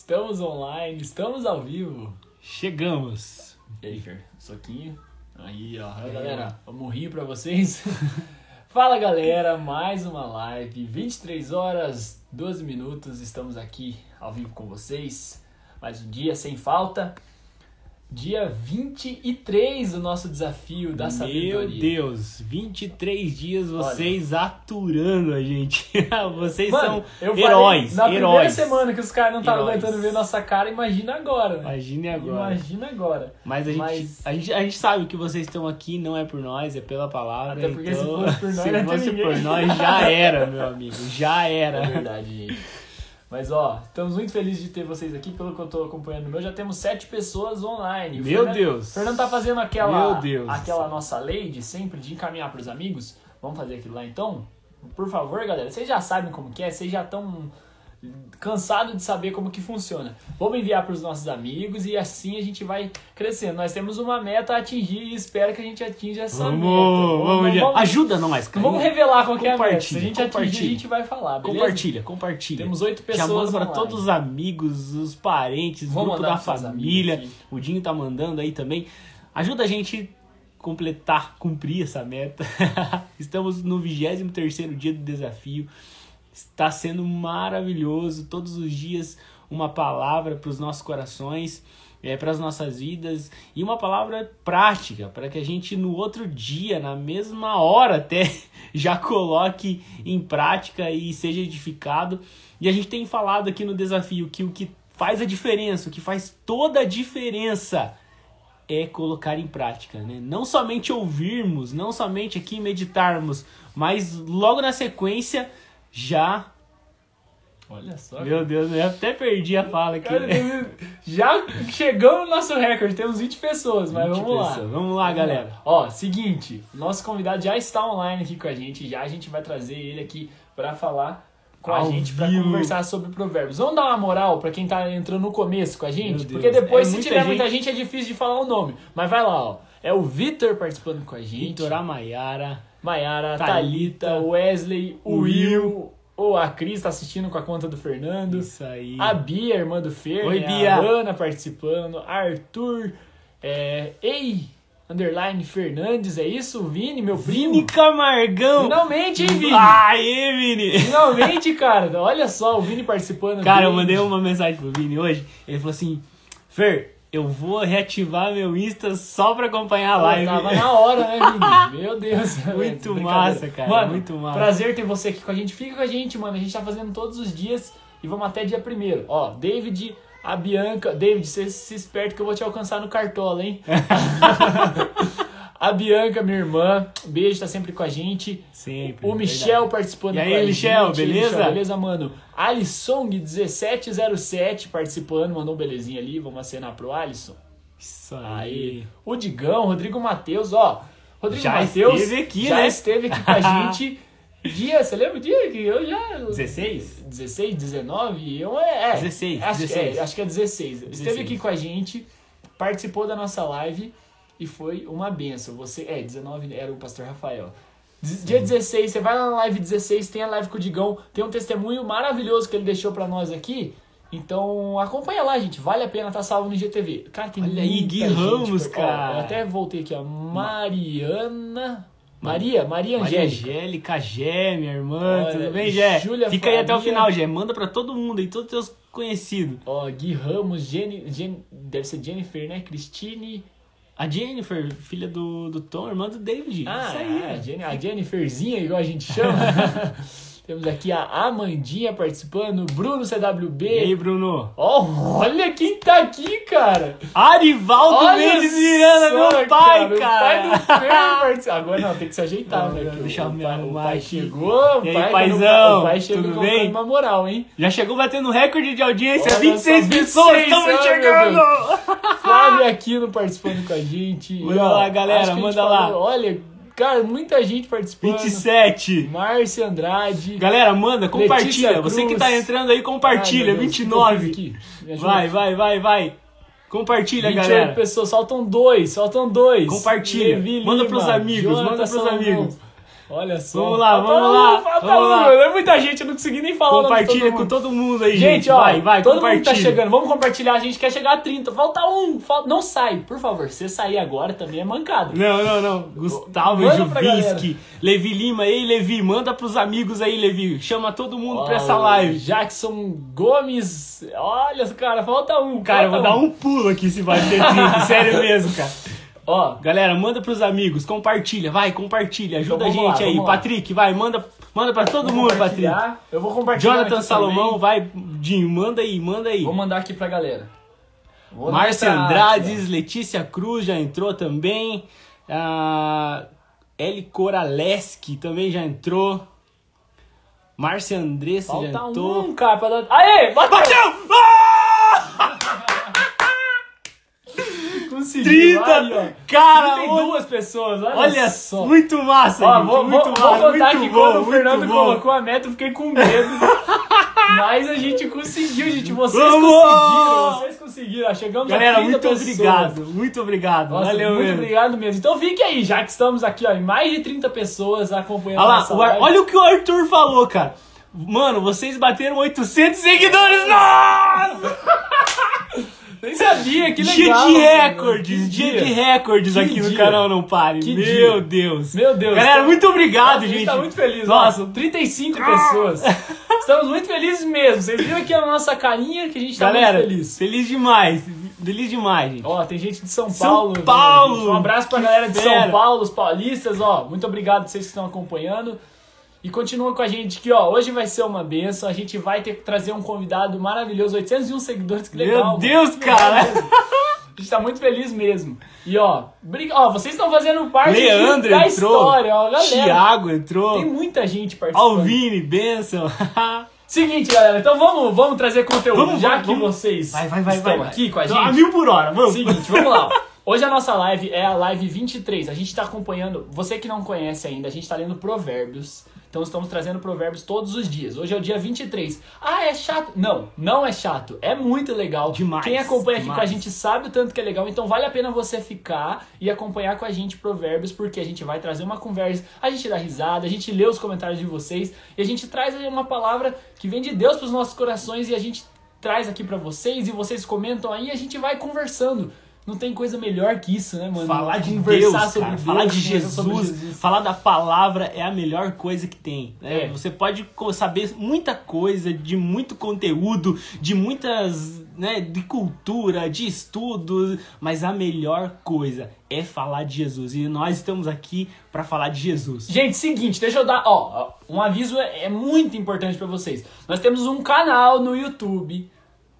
Estamos online, estamos ao vivo. Chegamos. E aí, Fer? Soquinho. Aí, ó. Aí, galera, murrinho pra vocês. Fala, galera. Mais uma live. 23 horas, 12 minutos. Estamos aqui ao vivo com vocês. Mais um dia sem falta. Dia 23 do nosso desafio da Meu sabedoria. Deus, 23 dias vocês aturando a gente. vocês Mano, são heróis, na primeira heróis. semana que os caras não estavam aguentando ver nossa cara, imagina agora, né? Imagine agora. Imagina agora. Mas, a gente, Mas- A, gente, a gente sabe que vocês estão aqui não é por nós, é pela palavra. Até porque se então, fosse por nós, se fosse por nós, já era, meu amigo. Já É era. verdade, gente. Mas ó, estamos muito felizes de ter vocês aqui, pelo que eu tô acompanhando meu. Já temos sete pessoas online. O Meu Fernando- Deus. O Fernando tá fazendo aquela, Meu Deus aquela nossa lei de sempre de encaminhar pros amigos. Vamos fazer aquilo lá então? Por favor, galera. Vocês já sabem como que é, vocês já estão cansados de saber como que funciona. Vamos enviar pros nossos amigos e assim a gente vai crescendo. Nós temos uma meta a atingir e espero que a gente atinja essa Vamos, meta. vamos, já. Ajuda nós, Não cara. vamos revelar qual que é a meta. Se a gente atingir, a gente vai falar, beleza? Compartilha, compartilha. Temos oito pessoas pra online. todos os amigos, os parentes, o Vou grupo da família. O Dinho tá mandando aí também. Ajuda a gente completar, cumprir essa meta. Estamos no 23º dia do desafio. Está sendo maravilhoso. Todos os dias uma palavra para os nossos corações, é, para as nossas vidas e uma palavra prática para que a gente no outro dia, na mesma hora até, já coloque em prática e seja edificado. E a gente tem falado aqui no desafio que o que faz a diferença, o que faz toda a diferença é colocar em prática, né? Não somente ouvirmos, não somente aqui meditarmos, mas logo na sequência já. Olha só. Meu Deus, eu até perdi a fala aqui. Cara, já chegamos no nosso recorde, temos 20 pessoas, mas 20 vamos lá. pessoas. Vamos lá, galera. Ó, seguinte, nosso convidado já está online aqui com a gente, já a gente vai trazer ele aqui pra falar com a Ao gente, pra vivo. conversar sobre provérbios. Vamos dar uma moral pra quem tá entrando no começo com a gente? Porque depois, é se muita tiver gente. muita gente, é difícil de falar o nome. Mas vai lá, ó. É o Vitor participando com a gente. Vitor Amaiara. Maiara, Thalita, Thalita, Wesley, o Will, ou a Cris tá assistindo com a conta do Fernando. Isso aí. A Bia, irmã do Fer, Oi, né? Bia. a Ana participando, Arthur, é, Ei, underline Fernandes, é isso? Vini, meu primo. Vini Camargão. Finalmente, hein, Vini? Aê, Vini. Finalmente, cara. Olha só, o Vini participando. Cara, eu Vini. mandei uma mensagem pro Vini hoje. Ele falou assim: Fer, eu vou reativar meu Insta só pra acompanhar a live. Tava na hora, né, Vini? Meu Deus. Muito massa, cara, Mano, muito massa. prazer ter você aqui com a gente. Fica com a gente, mano. A gente tá fazendo todos os dias e vamos até dia primeiro. Ó, David, a Bianca. David, você se esperto que eu vou te alcançar no cartola, hein? a Bianca, minha irmã. Beijo, tá sempre com a gente. Sempre. O Michel participando E aí, com a Michel, gente. beleza? Michel, beleza, mano? Alisong1707 participando, mandou um belezinha ali. Vamos acenar pro Alisson. Isso Aí. aí. O Digão, Rodrigo Matheus, ó. Rodrigo Já Matheus esteve aqui, já né? esteve aqui com a gente. Dia, você lembra o dia que eu já. 16? 16, 19? Eu, é, é, 16, acho, 16. É, acho que é 16. Esteve 16. aqui com a gente, participou da nossa live e foi uma benção. Você, é, 19 era o pastor Rafael. Dia 16, você vai lá na live 16, tem a live com o Digão, tem um testemunho maravilhoso que ele deixou pra nós aqui. Então acompanha lá, gente. Vale a pena tá salvo no IGTV. Cara, tem Olha aí, Gui Ramos, cara. eu até voltei aqui, ó. Mariana. Maria, Maria Maria Angélica. Angélica, Gé, minha irmã, Olha, tudo bem, Gé? Júlia Fica aí até o final, Gé. Manda pra todo mundo aí, todos os teus conhecidos. Ó, Gui Ramos, Jenny, Jen- deve ser Jennifer, né? Cristine. A Jennifer, filha do, do Tom, irmã do David. Ah, Isso aí. a, Jenny, a Jenniferzinha, igual a gente chama. Temos aqui a Amandinha participando, Bruno E aí, CWB. Bruno? Ó, olha quem tá aqui, cara. Arivaldo Olha Mendes Miranda, meu pai, pai cara. do Fer participa- Agora não, tem que se ajeitar, Não, né? deixa eu o me pai, o arrumar pai chegou, E aí, pai, paizão, o pai chegou tudo bem? uma moral, hein? Já chegou batendo recorde de audiência, Olha 26 só, pessoas 26, estamos meu chegando! Flávio Aquino participando com a gente. E, ó, lá, galera, manda lá. falou- Olha, cara, muita gente participando. 27. Márcia Andrade. Galera, manda, compartilha. Você que tá entrando aí, compartilha. Ai, Deus, o que eu 29. fiz aqui? Me ajuda. Vai, vai, vai, vai. Compartilha, 28 galera. pessoas, faltam dois, faltam dois. Compartilha. Levi Manda Lima, pros amigos, Jonathan manda pros Salomão. amigos. Olha só. Vamos lá, Falta vamos um, lá, falta vamos um. lá. É muita gente, eu não consegui nem falar. Compartilha todo com todo mundo aí, gente. Gente, ó, vai, vai, todo mundo tá chegando. Vamos compartilhar. A gente quer chegar a 30. Falta um. Falta... Não sai, por favor. Se você sair agora também é mancada. Não, não, não. Gustavo Juvinski, Levi Lima. Ei, Levi, manda pros amigos aí, Levi. Chama todo mundo pra essa Ó, live. Jackson Gomes. Olha, cara, falta um. Cara, eu vou falta dar um pulo aqui se vai ter 30. Sério mesmo, cara. Ó, Galera, manda pros amigos, compartilha, vai, compartilha, ajuda Então a gente lá, aí. Patrick, vai, manda, manda pra todo mundo, Patrick. Eu vou compartilhar. Jonathan Salomão, também. vai, Dinho, manda aí, manda aí. Vou mandar aqui pra galera. Vou Márcia Andrades, Letícia Cruz já entrou também. Ah, Eli Coraleski também já entrou. Márcia Andressa aqui. já Falta entrou. um, cara, pra dar... Aê, bateu! Bateu! Ah! Conseguiu. 30! Aí, ó. Cara, tem olha, duas pessoas, olha, olha só. muito massa, Ó, gente, vou, muito vou, massa, vou contar muito que bom, quando o Fernando bom. colocou a meta, eu fiquei com medo. Mas a gente conseguiu, gente. Vocês Vamos! conseguiram. Vocês conseguiram. Chegamos Galera, a 30 muito pessoas. obrigado, muito obrigado. Nossa, Valeu muito mesmo. obrigado mesmo. Então fique aí, já que estamos aqui, ó, em mais de 30 pessoas acompanhando Olha lá, nossa live. olha o que o Arthur falou, cara. Mano, vocês bateram 800 seguidores. Nossa! Nem sabia, que dia legal. de mano. recordes, Que dia, de recordes Que aqui no dia. canal Não Pare. Que Meu dia. Deus. Meu Deus. Galera, muito obrigado, a gente. gente tá muito feliz. Nossa. Nossa, 35 pessoas. Estamos muito felizes mesmo. Vocês viram aqui a nossa carinha que a gente tá Galera, muito feliz. feliz demais. Feliz demais, gente. Ó, tem gente de São São Paulo. né, Paulo! gente? Um abraço pra Que galera de fera! São Paulo, os paulistas, ó. Muito obrigado a vocês que estão acompanhando. E continua com a gente que, ó, hoje vai ser uma benção. A gente vai ter que trazer um convidado maravilhoso, 801 seguidores, que legal. Meu. Deus, cara. A gente tá muito feliz mesmo. E, ó, briga... ó vocês estão fazendo parte Leandro da entrou. história, ó, galera. Thiago entrou. Tem muita gente participando. Alvine, benção. Seguinte, galera, então vamos, vamos trazer conteúdo. Vamos, já vamos, que vamos. vocês Vai, vai, vai, estão aqui com a Então, gente. A mil por hora, vamos. Seguinte, vamos lá. Hoje a nossa live é a live 23. A gente tá acompanhando, você que não conhece ainda, a gente tá lendo Provérbios. Então estamos trazendo Provérbios todos os dias. Hoje é o dia 23. Ah, é chato? Não, não é chato. É muito legal. Demais, Quem acompanha aqui demais. com a gente sabe o tanto que é legal. Então vale a pena você ficar e acompanhar com a gente Provérbios, porque a gente vai trazer uma conversa, a gente dá risada, a gente lê os comentários de vocês e a gente traz aí uma palavra que vem de Deus para os nossos corações e a gente traz aqui pra vocês e vocês comentam aí e a gente vai conversando. Não tem coisa melhor que isso, né, mano? Falar de Conversar Deus, sobre cara, Deus, falar de conversar sobre Jesus, falar da palavra é a melhor coisa que tem. né? É. Você pode saber muita coisa, de muito conteúdo, de muitas, né, de cultura, de estudos, mas a melhor coisa é falar de Jesus. E nós estamos aqui para falar de Jesus. Gente, seguinte, deixa eu dar, ó, um aviso é, é muito importante pra vocês. Nós temos um canal no YouTube.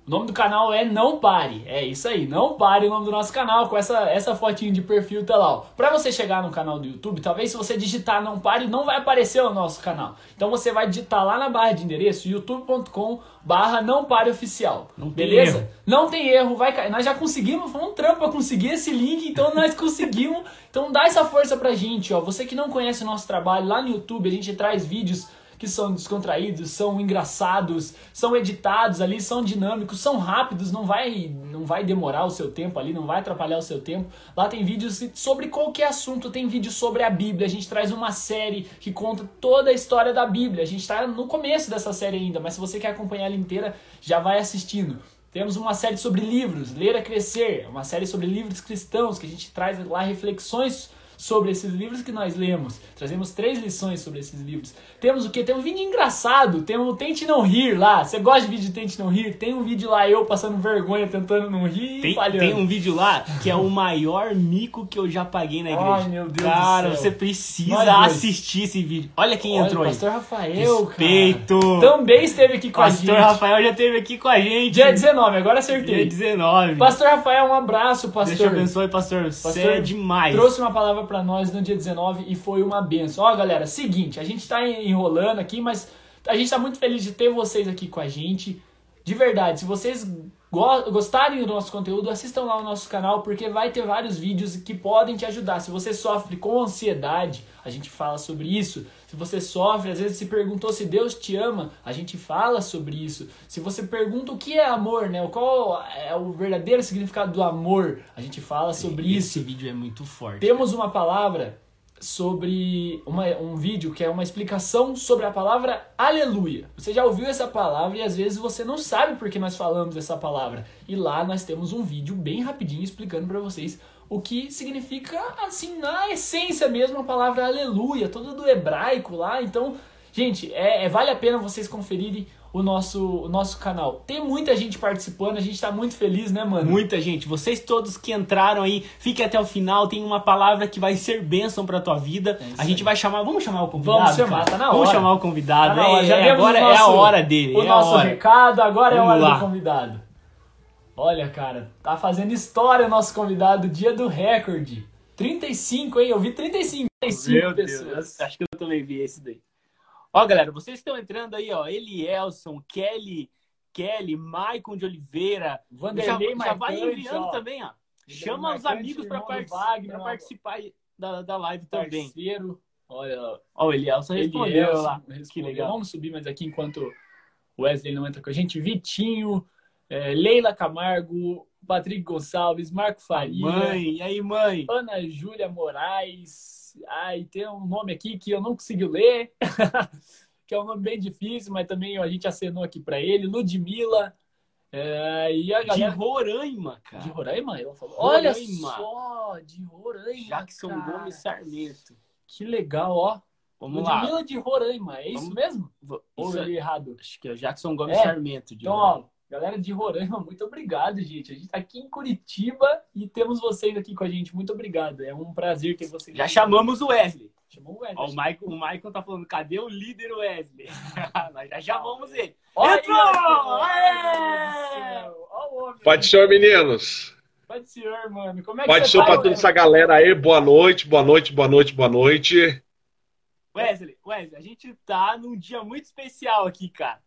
O nome do canal é Não Pare. É isso aí, Não Pare o nome do nosso canal, com essa, essa fotinho de perfil tá lá, ó. Pra você chegar no canal do YouTube, talvez se você digitar Não Pare, não vai aparecer o nosso canal. Então você vai digitar lá na barra de endereço, youtube.com barra Não Pare Oficial. Não Beleza? erro. Não tem erro, vai cair. Nós já conseguimos, foi um trampo pra conseguir esse link, então nós conseguimos. Então dá essa força pra gente, ó. Você que não conhece o nosso trabalho, lá no YouTube a gente traz vídeos que são descontraídos, são engraçados, são editados ali, são dinâmicos, são rápidos, não vai não vai demorar o seu tempo ali, não vai atrapalhar o seu tempo. Lá tem vídeos sobre qualquer assunto, tem vídeo sobre a Bíblia, a gente traz uma série que conta toda a história da Bíblia. A gente tá no começo dessa série ainda, mas se você quer acompanhar ela inteira, já vai assistindo. Temos uma série sobre livros, Ler a Crescer, uma série sobre livros cristãos, que a gente traz lá reflexões sobre esses livros que nós lemos. Trazemos três lições sobre esses livros. Temos o que? Tem um vídeo engraçado, tem um Tente Não Rir lá. Você gosta de vídeo de Tente Não Rir? Tem um vídeo lá, eu passando vergonha, tentando não rir e Tem, falhando. tem um vídeo lá que é o maior mico que eu já paguei na igreja. Ai, meu Deus do Cara, céu. você precisa dois. assistir esse vídeo. Olha quem Olha, entrou aí. Pastor Rafael, Respeito. cara. Também esteve aqui com a Pastor gente. Rafael já esteve aqui com a gente. Dia 19, agora Dia acertei. 19. Pastor Rafael, um abraço, pastor. Deus te abençoe, pastor. Você Pastor, é demais. Trouxe uma palavra pra nós no dia 19 e foi uma benção. Ó, galera, seguinte, a gente tá enrolando aqui, mas a gente tá muito feliz de ter vocês aqui com a gente. De verdade, se vocês gostarem do nosso conteúdo, assistam lá o nosso canal, porque vai ter vários vídeos que podem te ajudar. Se você sofre com ansiedade, a gente fala sobre isso. Se você sofre, às vezes se perguntou se Deus te ama, a gente fala sobre isso. Se você pergunta o que é amor, né? Qual é o verdadeiro significado do amor, a gente fala sobre isso. Esse vídeo é muito forte. Temos uma palavra sobre uma, um vídeo que é uma explicação sobre a palavra aleluia. Você já ouviu essa palavra e às vezes você não sabe por que nós falamos essa palavra. E lá nós temos um vídeo bem rapidinho explicando para vocês o que significa, assim, na essência mesmo, a palavra aleluia, toda do hebraico lá. Então, gente, é, é vale a pena vocês conferirem o nosso, o nosso canal. Tem muita gente participando, a gente tá muito feliz, né, mano? Muita gente. Vocês todos que entraram aí, fiquem até o final. Tem uma palavra que vai ser bênção pra tua vida. É a gente aí. vai chamar. Vamos chamar o convidado? Vamos chamar, cara? tá na hora. Vamos chamar o convidado. Tá é, é, agora nosso, é a hora dele. O é nosso recado, agora Vamos é a hora lá. do convidado. Olha, cara, tá fazendo história o nosso convidado, dia do recorde. 35, hein? Eu vi 35, 35 Meu pessoas. Deus. Acho que eu também vi esse daí. Ó, galera, vocês estão entrando aí, ó. Elielson, Kelly, Kelly, Maicon de Oliveira. Vanderlei já, já vai enviando ó. também, ó. Chama os amigos para part participar da, da live também. Parceiro. Olha, ó, o Elielson respondeu Elielson lá. Respondeu. Que legal. Vamos subir mais aqui enquanto o Wesley não entra com a gente. Vitinho, é, Leila Camargo, Patrick Gonçalves, Marco Faria. Mãe, e aí, mãe? Ana Júlia Moraes. Ai, tem um nome aqui que eu não consegui ler, que é um nome bem difícil, mas também a gente acenou aqui para ele. Ludmilla. É, e a galera... De Roraima, cara. De Roraima? Ela falou. Roraima. Olha só, de Roraima. Jackson cara. Gomes Sarmento. Que legal, ó. Vamos Ludmilla lá. de Roraima, é isso Vamos... mesmo? Ou eu li errado? Acho que é Jackson Gomes é. Sarmento. De então, ó, Galera de Roraima, muito obrigado, gente. A gente está aqui em Curitiba e temos vocês aqui com a gente. Muito obrigado. É um prazer ter vocês Já aqui. chamamos o Wesley. Chamou o Wesley. Ó, o, Michael, o Michael tá falando, cadê o líder Wesley? Nós já chamamos ele. Olha Entrou! Pode ser, meninos. Pode ser, mano. Como é que Pode ser tá, para toda essa galera aí. Boa noite, boa noite, boa noite, boa noite. Wesley, Wesley, a gente tá num dia muito especial aqui, cara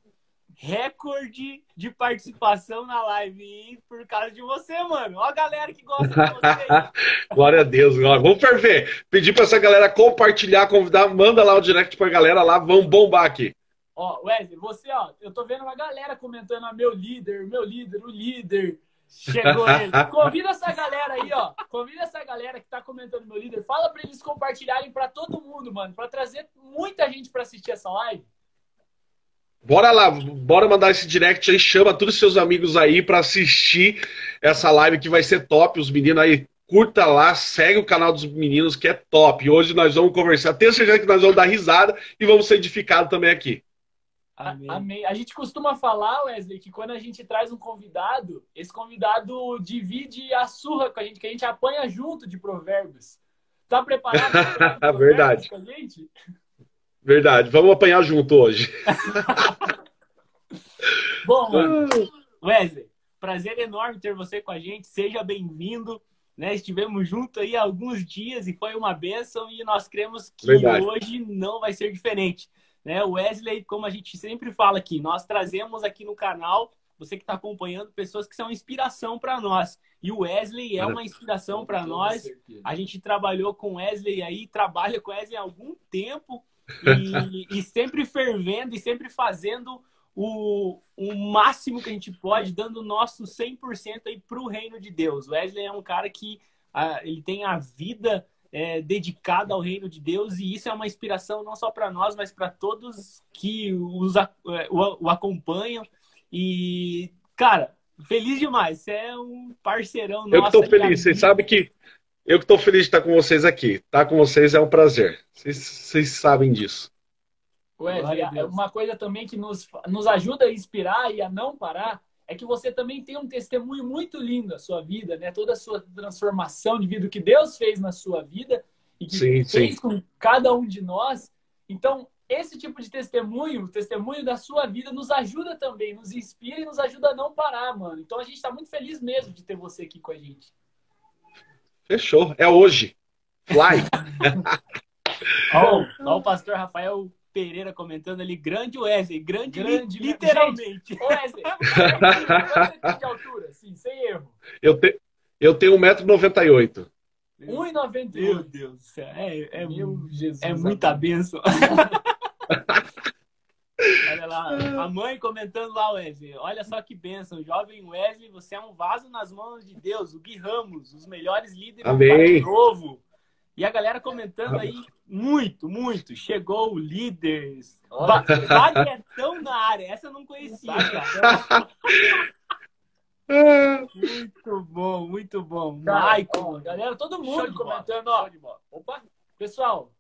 recorde de participação na live por causa de você, mano. Ó a galera que gosta de você. Glória a Deus. Vamos ferver. Pedir para essa galera compartilhar, convidar, manda lá o direct pra galera lá, vamos bombar aqui. Ó, Wesley, você, ó, eu tô vendo uma galera comentando, ah, meu líder, meu líder, o líder. Chegou ele. Convida essa galera aí, ó. Convida essa galera que tá comentando meu líder. Fala para eles compartilharem para todo mundo, mano, para trazer muita gente para assistir essa live. Bora lá, bora mandar esse direct aí, chama todos os seus amigos aí para assistir essa live que vai ser top. Os meninos aí, curta lá, segue o canal dos meninos que é top. Hoje nós vamos conversar, tenho certeza que nós vamos dar risada e vamos ser edificados também aqui. Amém. Amém. A gente costuma falar, Wesley, que quando a gente traz um convidado, esse convidado divide a surra com a gente, que a gente apanha junto de provérbios. Tá preparado para Verdade. com a gente? Verdade, vamos apanhar junto hoje. Bom, Wesley, prazer enorme ter você com a gente. Seja bem-vindo. Né? Estivemos juntos aí há alguns dias e foi uma bênção e nós cremos que Verdade. hoje não vai ser diferente. Né? Wesley, como a gente sempre fala aqui, nós trazemos aqui no canal, você que está acompanhando, pessoas que são inspiração para nós. E o Wesley é uma inspiração para nós. A gente trabalhou com o Wesley aí, trabalha com o Wesley há algum tempo e, e sempre fervendo e sempre fazendo o, o máximo que a gente pode, dando o nosso 100% aí para o reino de Deus. Wesley é um cara que ah, ele tem a vida é, dedicada ao reino de Deus e isso é uma inspiração não só para nós, mas para todos que os, é, o, o acompanham. E, cara, feliz demais. Você é um parceirão nosso. Eu estou feliz. Você sabe que eu que estou feliz de estar com vocês aqui. Estar com vocês é um prazer. Vocês, vocês sabem disso. Wesley, uma coisa também que nos, nos ajuda a inspirar e a não parar é que você também tem um testemunho muito lindo da sua vida, né? Toda a sua transformação de vida, o que Deus fez na sua vida e que sim, fez sim. com cada um de nós. Então, esse tipo de testemunho, o testemunho da sua vida, nos ajuda também, nos inspira e nos ajuda a não parar, mano. Então, a gente está muito feliz mesmo de ter você aqui com a gente. Fechou. É hoje. Fly. Oh, o pastor Rafael Pereira comentando ali, grande Wesley, grande, grande literalmente. Gente, Wesley, de altura, sim, sem erro. Eu, te, eu tenho 1,98m. 1,98m. Meu Deus do céu, é, é, Meu Jesus, é muita benção. Olha lá, a mãe comentando lá, Wesley. Olha só que bênção. Jovem Wesley, você é um vaso nas mãos de Deus. O Gui Ramos, os melhores líderes Amém. do novo. E a galera comentando aí, muito, muito. Chegou o líder. Baguetão na área. Essa eu não conhecia, cara. muito bom, muito bom. Michael. Galera, todo mundo comentando, ó. Opa, pessoal,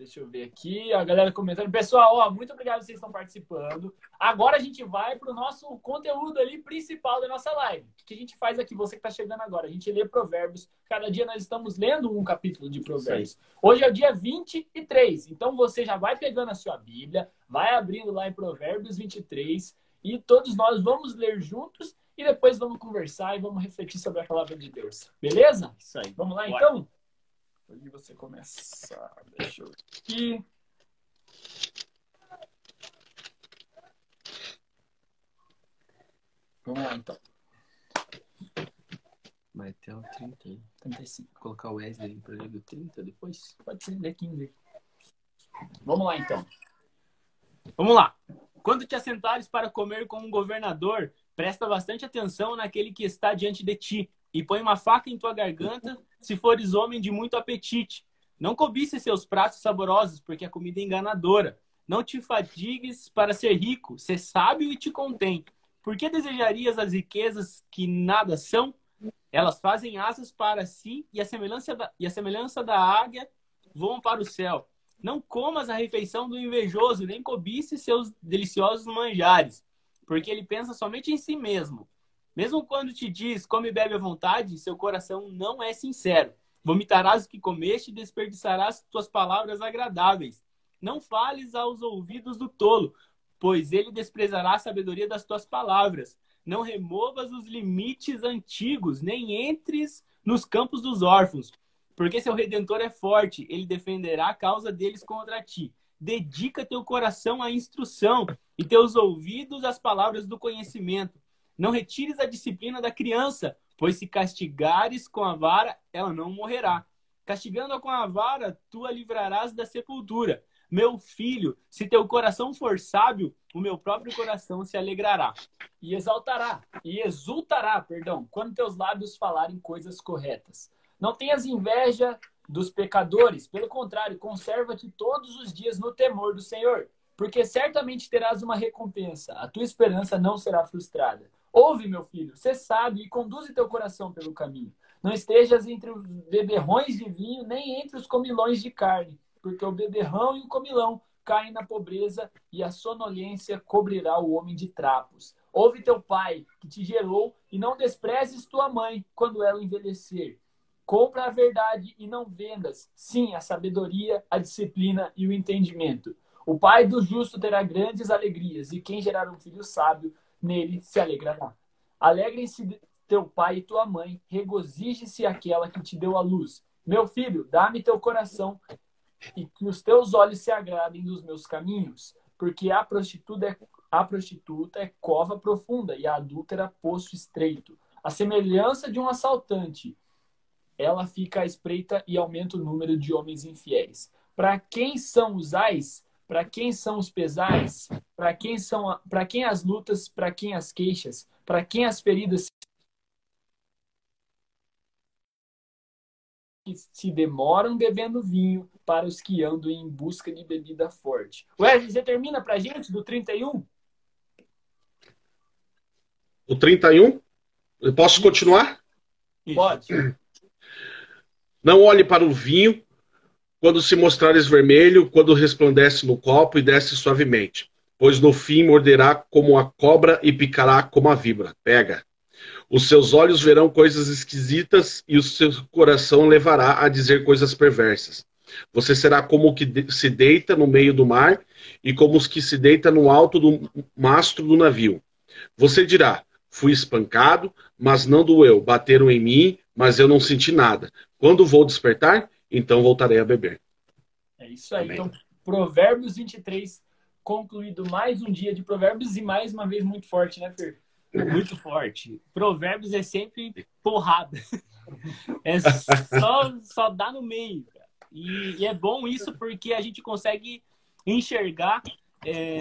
Deixa eu ver aqui, a galera comentando. Pessoal, ó, muito obrigado vocês estão participando. Agora a gente vai para o nosso conteúdo ali principal da nossa live. O que a gente faz aqui, você que está chegando agora? A gente lê provérbios. Cada dia nós estamos lendo um capítulo de provérbios. Hoje é o dia 23. Então você já vai pegando a sua Bíblia, vai abrindo lá em Provérbios 23 e todos nós vamos ler juntos e depois vamos conversar e vamos refletir sobre a palavra de Deus. Beleza? Isso aí. Vamos lá Bora. então? Onde você começar? Deixa eu ver aqui. Vamos lá, então. Vai até o 30. 35. Vou colocar o Wesley para ler do 30 depois? Pode ser, ler 15. Vamos lá, então. Vamos lá. Quando te assentares para comer com um governador, presta bastante atenção naquele que está diante de ti e põe uma faca em tua garganta se fores homem de muito apetite. Não cobice seus pratos saborosos, porque a comida é enganadora. Não te fatigues para ser rico, ser sábio e te contém. Por que desejarias as riquezas que nada são? Elas fazem asas para si e a semelhança da, e a semelhança da águia voam para o céu. Não comas a refeição do invejoso, nem cobice seus deliciosos manjares, porque ele pensa somente em si mesmo. Mesmo quando te diz come e bebe à vontade, seu coração não é sincero. Vomitarás o que comeste e desperdiçarás tuas palavras agradáveis. Não fales aos ouvidos do tolo, pois ele desprezará a sabedoria das tuas palavras. Não removas os limites antigos, nem entres nos campos dos órfãos, porque seu redentor é forte, ele defenderá a causa deles contra ti. Dedica teu coração à instrução e teus ouvidos às palavras do conhecimento. Não retires a disciplina da criança, pois se castigares com a vara, ela não morrerá. Castigando-a com a vara, tu a livrarás da sepultura. Meu filho, se teu coração for sábio, o meu próprio coração se alegrará. E exaltará, e exultará, perdão, quando teus lábios falarem coisas corretas. Não tenhas inveja dos pecadores, pelo contrário, conserva-te todos os dias no temor do Senhor, porque certamente terás uma recompensa, a tua esperança não será frustrada. Ouve, meu filho, ser sábio e conduze teu coração pelo caminho. Não estejas entre os beberrões de vinho, nem entre os comilões de carne, porque o beberrão e o comilão caem na pobreza e a sonolência cobrirá o homem de trapos. Ouve teu pai, que te gerou, e não desprezes tua mãe quando ela envelhecer. Compra a verdade e não vendas, sim, a sabedoria, a disciplina e o entendimento. O pai do justo terá grandes alegrias, e quem gerar um filho sábio nele se alegrará. Alegrem-se teu pai e tua mãe, regozije-se aquela que te deu a luz. Meu filho, dá-me teu coração e que os teus olhos se agradem dos meus caminhos, porque a prostituta é, a prostituta é cova profunda e a adúltera poço estreito. A semelhança de um assaltante, ela fica à espreita e aumenta o número de homens infiéis. Para quem são os ais? Para quem são os pesares? Para quem são para quem as lutas? Para quem as queixas? Para quem as feridas que se demoram bebendo vinho para os que andam em busca de bebida forte. Wesley, você termina para gente do 31? O 31? Eu posso continuar? Pode. Não olhe para o vinho quando se mostrares vermelho, quando resplandece no copo e desce suavemente, pois no fim morderá como a cobra e picará como a vibra. Pega. Os seus olhos verão coisas esquisitas e o seu coração levará a dizer coisas perversas. Você será como o que se deita no meio do mar e como os que se deita no alto do mastro do navio. Você dirá: Fui espancado, mas não doeu. Bateram em mim, mas eu não senti nada. Quando vou despertar? Então voltarei a beber. É isso aí. Amém. Então, Provérbios 23, concluído mais um dia de Provérbios e mais uma vez muito forte, né, Fer? Muito forte. Provérbios é sempre porrada. É só, só dá no meio. E, e, é bom isso porque a gente consegue enxergar é,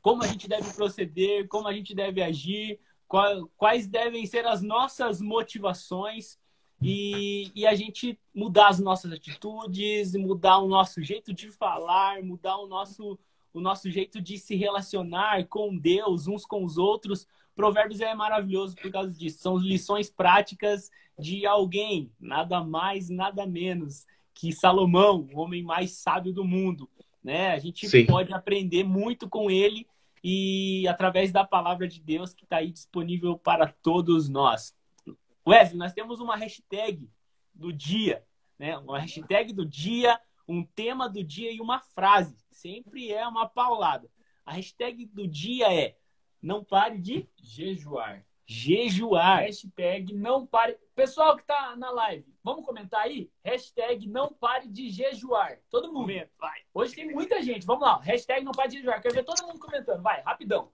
como a gente deve proceder, como a gente deve agir, qual, quais devem ser as nossas motivações e, e a gente mudar as nossas atitudes, mudar o nosso jeito de falar, mudar o nosso, o nosso jeito de se relacionar com Deus, uns com os outros. Provérbios é maravilhoso por causa disso. São lições práticas de alguém, nada mais, nada menos que Salomão, o homem mais sábio do mundo. Né? A gente Sim. pode aprender muito com ele e através da palavra de Deus que está aí disponível para todos nós. Wesley, nós temos uma hashtag do dia, né? Uma hashtag do dia, um tema do dia e uma frase. Sempre é uma paulada. A hashtag do dia é não pare de jejuar. Jejuar. Hashtag não pare. Pessoal que tá na live, vamos comentar aí? Hashtag não pare de jejuar. Todo mundo. Vai. Hoje tem muita gente. Vamos lá. Hashtag não pare de jejuar. Quero ver todo mundo comentando. Vai, rapidão.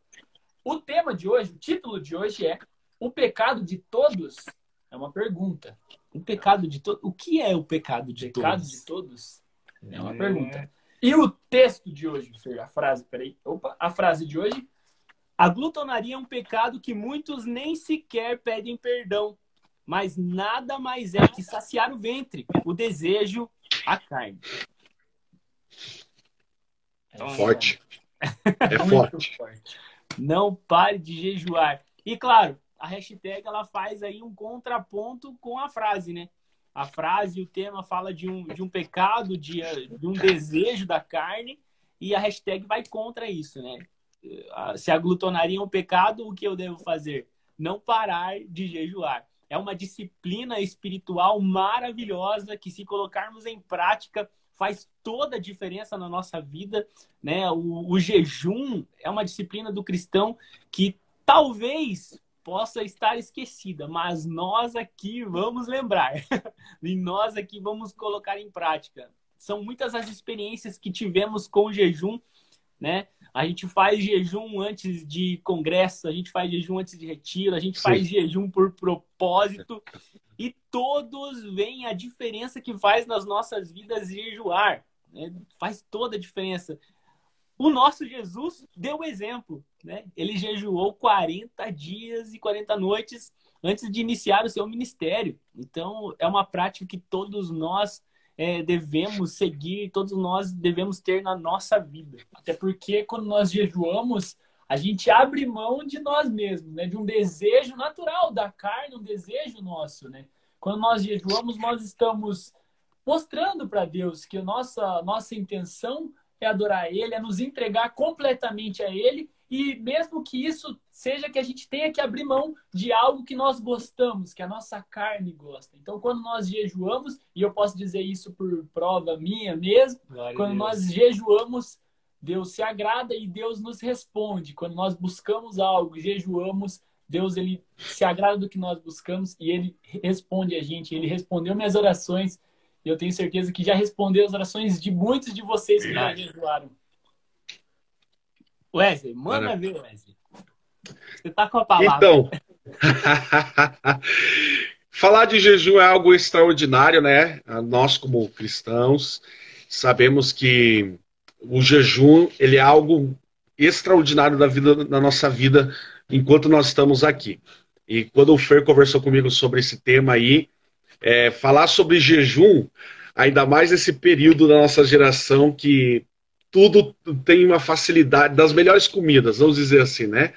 O tema de hoje, o título de hoje é o pecado de todos é uma pergunta. O pecado de todos. O que é o pecado de pecado todos? de todos? É uma é... pergunta. E o texto de hoje, a frase, peraí. Opa, a frase de hoje. A glutonaria é um pecado que muitos nem sequer pedem perdão, mas nada mais é que saciar o ventre, o desejo, a carne. É forte. É forte. forte. Não pare de jejuar. E claro, a hashtag ela faz aí um contraponto com a frase, né? A frase, o tema fala de um, de um pecado, de, de um desejo da carne, e a hashtag vai contra isso, né? Se a glutonaria é um pecado, o que eu devo fazer? Não parar de jejuar. É uma disciplina espiritual maravilhosa que, se colocarmos em prática, faz toda a diferença na nossa vida. Né? O, o jejum é uma disciplina do cristão que talvez possa estar esquecida, mas nós aqui vamos lembrar. e nós aqui vamos colocar em prática. São muitas as experiências que tivemos com o jejum, né? A gente faz jejum antes de congresso, a gente faz jejum antes de retiro, a gente Sim. faz jejum por propósito. E todos veem a diferença que faz nas nossas vidas jejuar. Né? Faz toda a diferença. O nosso Jesus deu o exemplo, né? Ele jejuou 40 dias e 40 noites antes de iniciar o seu ministério. Então, é uma prática que todos nós é, devemos seguir, todos nós devemos ter na nossa vida. Até porque quando nós jejuamos, a gente abre mão de nós mesmos, né? De um desejo natural da carne, um desejo nosso, né? Quando nós jejuamos, nós estamos mostrando para Deus que a nossa, nossa intenção é adorar Ele, é nos entregar completamente a Ele. E mesmo que isso seja que a gente tenha que abrir mão de algo que nós gostamos, que a nossa carne gosta. Então, quando nós jejuamos, e eu posso dizer isso por prova minha mesmo, Glória quando nós jejuamos, Deus se agrada e Deus nos responde. Quando nós buscamos algo, jejuamos, Deus ele se agrada do que nós buscamos e ele responde a gente. Ele respondeu minhas orações e eu tenho certeza que já respondeu as orações de muitos de vocês que já jejuaram. Wesley, manda ver, Wesley. Você tá com a palavra. Então, falar de jejum é algo extraordinário, né? Nós, como cristãos, sabemos que o jejum ele é algo extraordinário da vida, na nossa vida enquanto nós estamos aqui. E quando o Fer conversou comigo sobre esse tema aí, é, falar sobre jejum, ainda mais esse período da nossa geração que tudo tem uma facilidade, das melhores comidas, vamos dizer assim, né?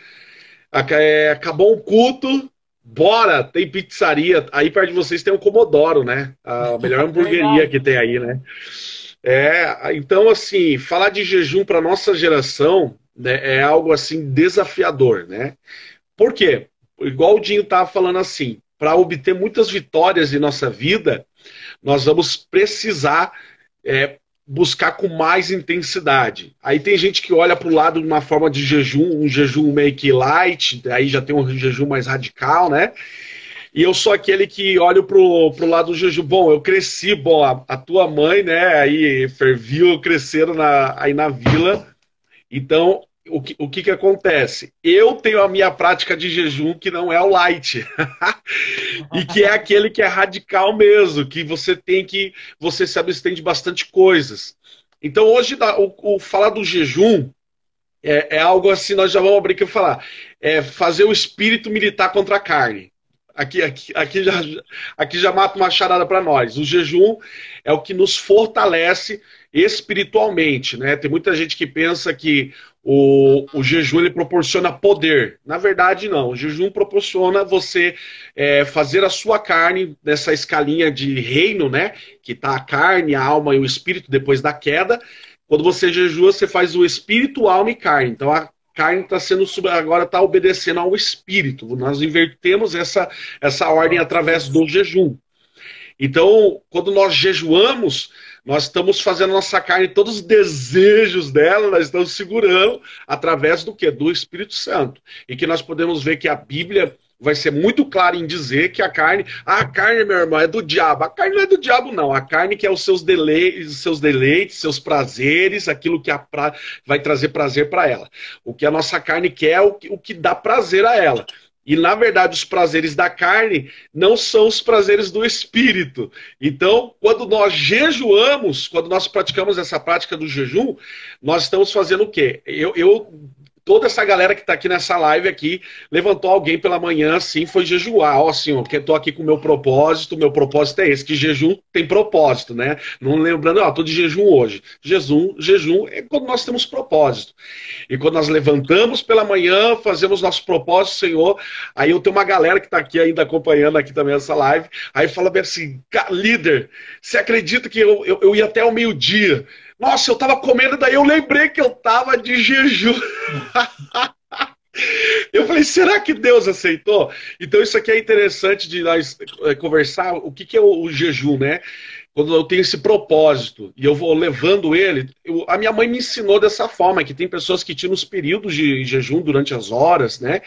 É, acabou um culto, bora, tem pizzaria. Aí perto de vocês tem o Comodoro, né? A melhor hamburgueria que tem aí, né? É, então, assim, falar de jejum para nossa geração né, é algo assim desafiador, né? Por quê? Igual o Dinho tava falando assim, para obter muitas vitórias em nossa vida, nós vamos precisar é, buscar com mais intensidade. Aí tem gente que olha para o lado de uma forma de jejum, um jejum meio que light, aí já tem um jejum mais radical, né? E eu sou aquele que olho pro, pro lado do jejum. Bom, eu cresci, bom, a, a tua mãe, né, aí ferviu, cresceram na, aí na vila. Então, o que, o que, que acontece? Eu tenho a minha prática de jejum que não é o light. e que é aquele que é radical mesmo, que você tem que. Você se abstém de bastante coisas. Então, hoje, o, o falar do jejum é, é, algo assim, nós já vamos abrir aqui falar. É fazer o espírito militar contra a carne. aqui, aqui, aqui, já, aqui já mata uma charada para nós. O jejum é o que nos fortalece espiritualmente, né? Tem muita gente que pensa que o, o jejum ele proporciona poder. Na verdade, não. O jejum proporciona você é, fazer a sua carne nessa escalinha de reino, né? Que tá a carne, a alma e o espírito depois da queda. Quando você jejua, você faz o espírito, alma e carne. Então a carne está sendo agora está obedecendo ao espírito. Nós invertemos essa, essa ordem através do jejum. Então, quando nós jejuamos, nós estamos fazendo nossa carne, todos os desejos dela, nós estamos segurando através do que? Do Espírito Santo. E que nós podemos ver que a Bíblia vai ser muito clara em dizer que a carne, ah, a carne, meu irmão, é do diabo. A carne não é do diabo, não. A carne que é os seus deleites, seus deleites, seus prazeres, aquilo que pra... vai trazer prazer para ela. O que a nossa carne quer é o que, o que dá prazer a ela. E na verdade, os prazeres da carne não são os prazeres do espírito. Então, quando nós jejuamos, quando nós praticamos essa prática do jejum, nós estamos fazendo o quê? Eu, eu toda essa galera que está aqui nessa live aqui levantou alguém pela manhã assim, foi jejuar. Ó, senhor, que tô aqui com o meu propósito, meu propósito é esse, que jejum tem propósito, né? Não lembrando, ó, tô de jejum hoje. Jejum, jejum é quando nós temos propósito. E quando nós levantamos pela manhã, fazemos nosso propósito, Senhor, aí eu tenho uma galera que está aqui ainda acompanhando aqui também essa live, aí fala bem assim, líder, você acredita que eu, eu, eu ia até o meio-dia? Nossa, eu tava comendo, daí eu lembrei que eu tava de jejum. Eu falei, será que Deus aceitou? Então, isso aqui é interessante de nós é, conversar. O que, que é o, o jejum, né? Quando eu tenho esse propósito e eu vou levando ele, eu, a minha mãe me ensinou dessa forma, que tem pessoas que tiram os períodos de jejum durante as horas, né?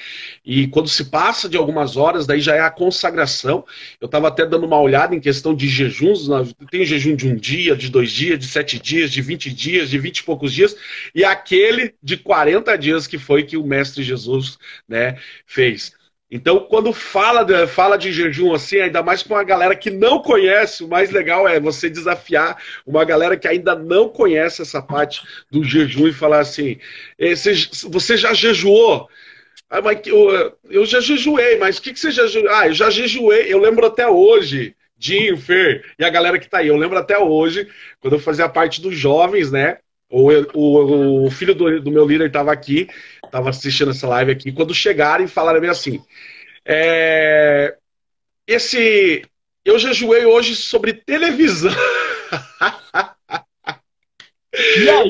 E quando se passa de algumas horas, daí já é a consagração. Eu estava até dando uma olhada em questão de jejuns, tem jejum de um dia, de dois dias, de sete dias, de vinte dias, de vinte e poucos dias, e aquele de 40 dias que foi que o Mestre Jesus né, fez. Então, quando fala de, fala de jejum assim, ainda mais com uma galera que não conhece, o mais legal é você desafiar uma galera que ainda não conhece essa parte do jejum e falar assim: você já jejuou? Ah, mas eu, eu já jejuei, mas o que, que você já jejuou? Ah, eu já jejuei, eu lembro até hoje. Dinho, Fer e a galera que tá aí. Eu lembro até hoje, quando eu fazia parte dos jovens, né? O, o, o filho do, do meu líder estava aqui, estava assistindo essa live aqui. Quando chegaram e falaram bem assim: é, esse. Eu jejuei hoje sobre televisão.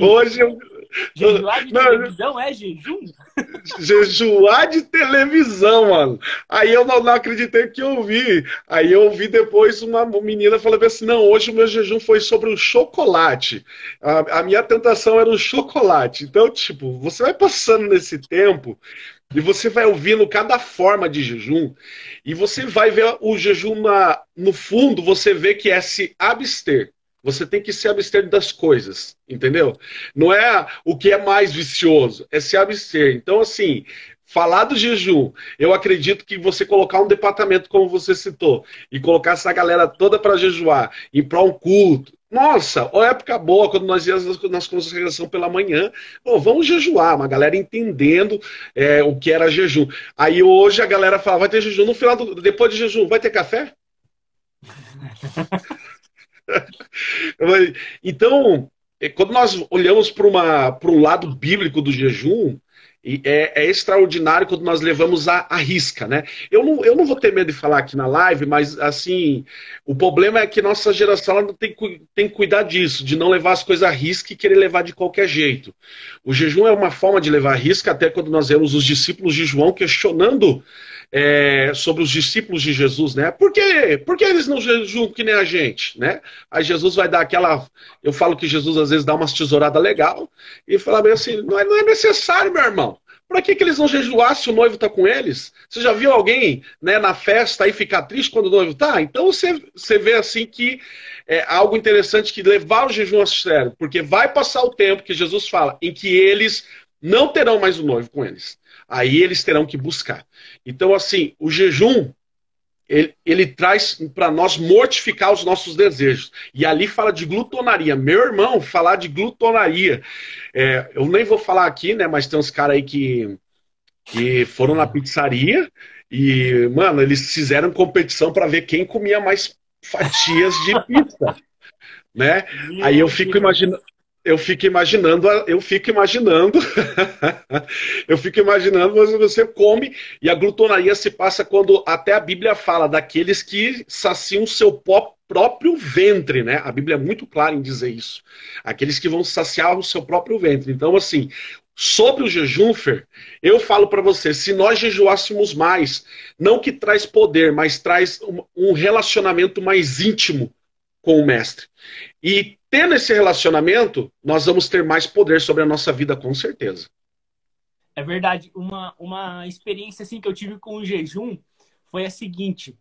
Hoje eu. Jejuar de não, televisão é jejum? Jejuar de televisão, mano. Aí eu não, não acreditei que eu vi. Aí eu vi depois uma menina falando assim: não, hoje o meu jejum foi sobre o chocolate. A, a minha tentação era o chocolate. Então, tipo, você vai passando nesse tempo e você vai ouvindo cada forma de jejum, e você vai ver o jejum na, no fundo, você vê que é se abster. Você tem que se abster das coisas, entendeu? Não é o que é mais vicioso, é se abster. Então, assim, falar do jejum, eu acredito que você colocar um departamento, como você citou, e colocar essa galera toda para jejuar, ir para um culto, nossa, ó, época boa, quando nós íamos nas consagração pela manhã, oh, vamos jejuar, uma galera entendendo é, o que era jejum. Aí hoje a galera fala, vai ter jejum no final do, depois de jejum, vai ter café? então, é, quando nós olhamos para um lado bíblico do jejum, é, é, extraordinário quando nós levamos a, a, risca, né? Eu não, eu não vou ter medo de falar aqui na live, mas assim, o problema é que nossa geração tem, tem que cuidar disso, de não levar as coisas a risca e querer levar de qualquer jeito. O jejum é uma forma de levar a risca, até quando nós vemos os discípulos de João questionando é, sobre os discípulos de Jesus, né? Por quê? Por que eles não jejuam que nem a gente, né? Aí Jesus vai dar aquela. Eu falo que Jesus às vezes dá umas tesouradas legal e fala bem assim: não é, não é necessário, meu irmão. Para que, que eles não jejuar se o noivo está com eles? Você já viu alguém né, na festa e ficar triste quando o noivo está? Então você, você vê assim que é algo interessante que levar o jejum a sério, porque vai passar o tempo que Jesus fala em que eles não terão mais o noivo com eles. Aí eles terão que buscar. Então, assim, o jejum ele, ele, traz para nós mortificar os nossos desejos. E ali fala de glutonaria. Meu irmão, falar de glutonaria. É, eu nem vou falar aqui, né? Mas tem uns caras aí que que foram na pizzaria e, mano, eles fizeram competição para ver quem comia mais fatias de pizza, né? Aí eu fico imaginando, eu fico imaginando, eu fico imaginando, eu fico imaginando, você come e a glutonaria se passa quando até a Bíblia fala daqueles que saciam seu próprio ventre, né? A Bíblia é muito clara em dizer isso. Aqueles que vão saciar o seu próprio ventre. Então, assim, sobre o jejum, Fer, eu falo para você, se nós jejuássemos mais, não que traz poder, mas traz um relacionamento mais íntimo com o mestre. E tendo esse relacionamento, nós vamos ter mais poder sobre a nossa vida, com certeza. É verdade. Uma, uma experiência assim que eu tive com o jejum foi a seguinte: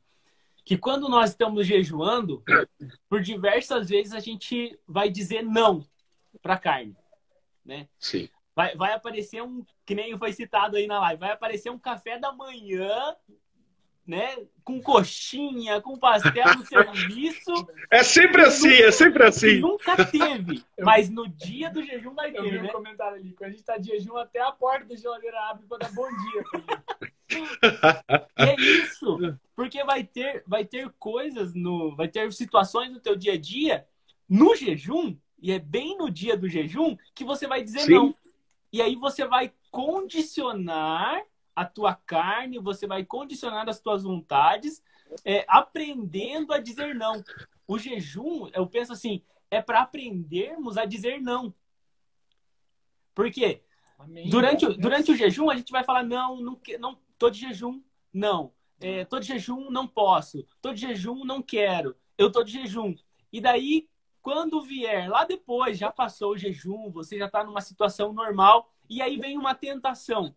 que quando nós estamos jejuando, por diversas vezes a gente vai dizer não para carne, né? Sim. Vai, vai aparecer um, que nem foi citado aí na live, vai aparecer um café da manhã né? Com coxinha, com pastel no serviço. É sempre assim, nunca, é sempre assim. Nunca teve, mas no dia do jejum vai ter, Eu vi né? um comentário ali, quando a gente tá de jejum, até a porta da geladeira abre para dar bom dia. e é isso, porque vai ter, vai ter coisas, no, vai ter situações no teu dia a dia, no jejum, e é bem no dia do jejum, que você vai dizer Sim. não. E aí você vai condicionar a tua carne, você vai condicionar as tuas vontades, é, aprendendo a dizer não. O jejum, eu penso assim, é para aprendermos a dizer não. Por quê? Durante, durante o jejum, a gente vai falar, não, não, não tô de jejum, não. É, tô de jejum, não posso. Tô de jejum, não quero. Eu tô de jejum. E daí, quando vier lá depois, já passou o jejum, você já está numa situação normal, e aí vem uma tentação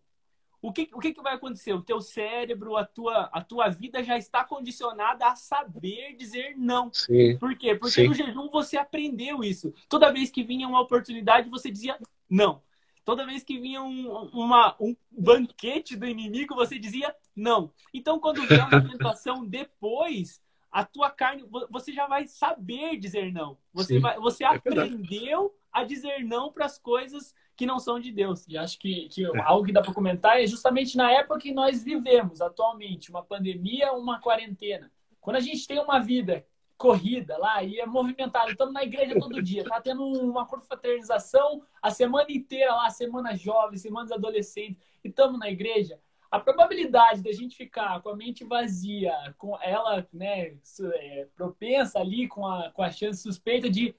o que, o que, que vai acontecer? O teu cérebro, a tua, a tua vida já está condicionada a saber dizer não. Sim, Por quê? Porque sim. no jejum você aprendeu isso. Toda vez que vinha uma oportunidade, você dizia não. Toda vez que vinha um, uma, um banquete do inimigo, você dizia não. Então, quando vier uma tentação depois, a tua carne, você já vai saber dizer não. Você, vai, você é aprendeu a dizer não para as coisas que não são de Deus. E acho que, que é. algo que dá para comentar é justamente na época que nós vivemos atualmente, uma pandemia, uma quarentena. Quando a gente tem uma vida corrida lá e é movimentado, estamos na igreja todo dia, tá tendo uma confraternização a semana inteira lá, semana jovem, semanas adolescentes, e estamos na igreja, a probabilidade da gente ficar com a mente vazia, com ela né, é, propensa ali, com a, com a chance suspeita de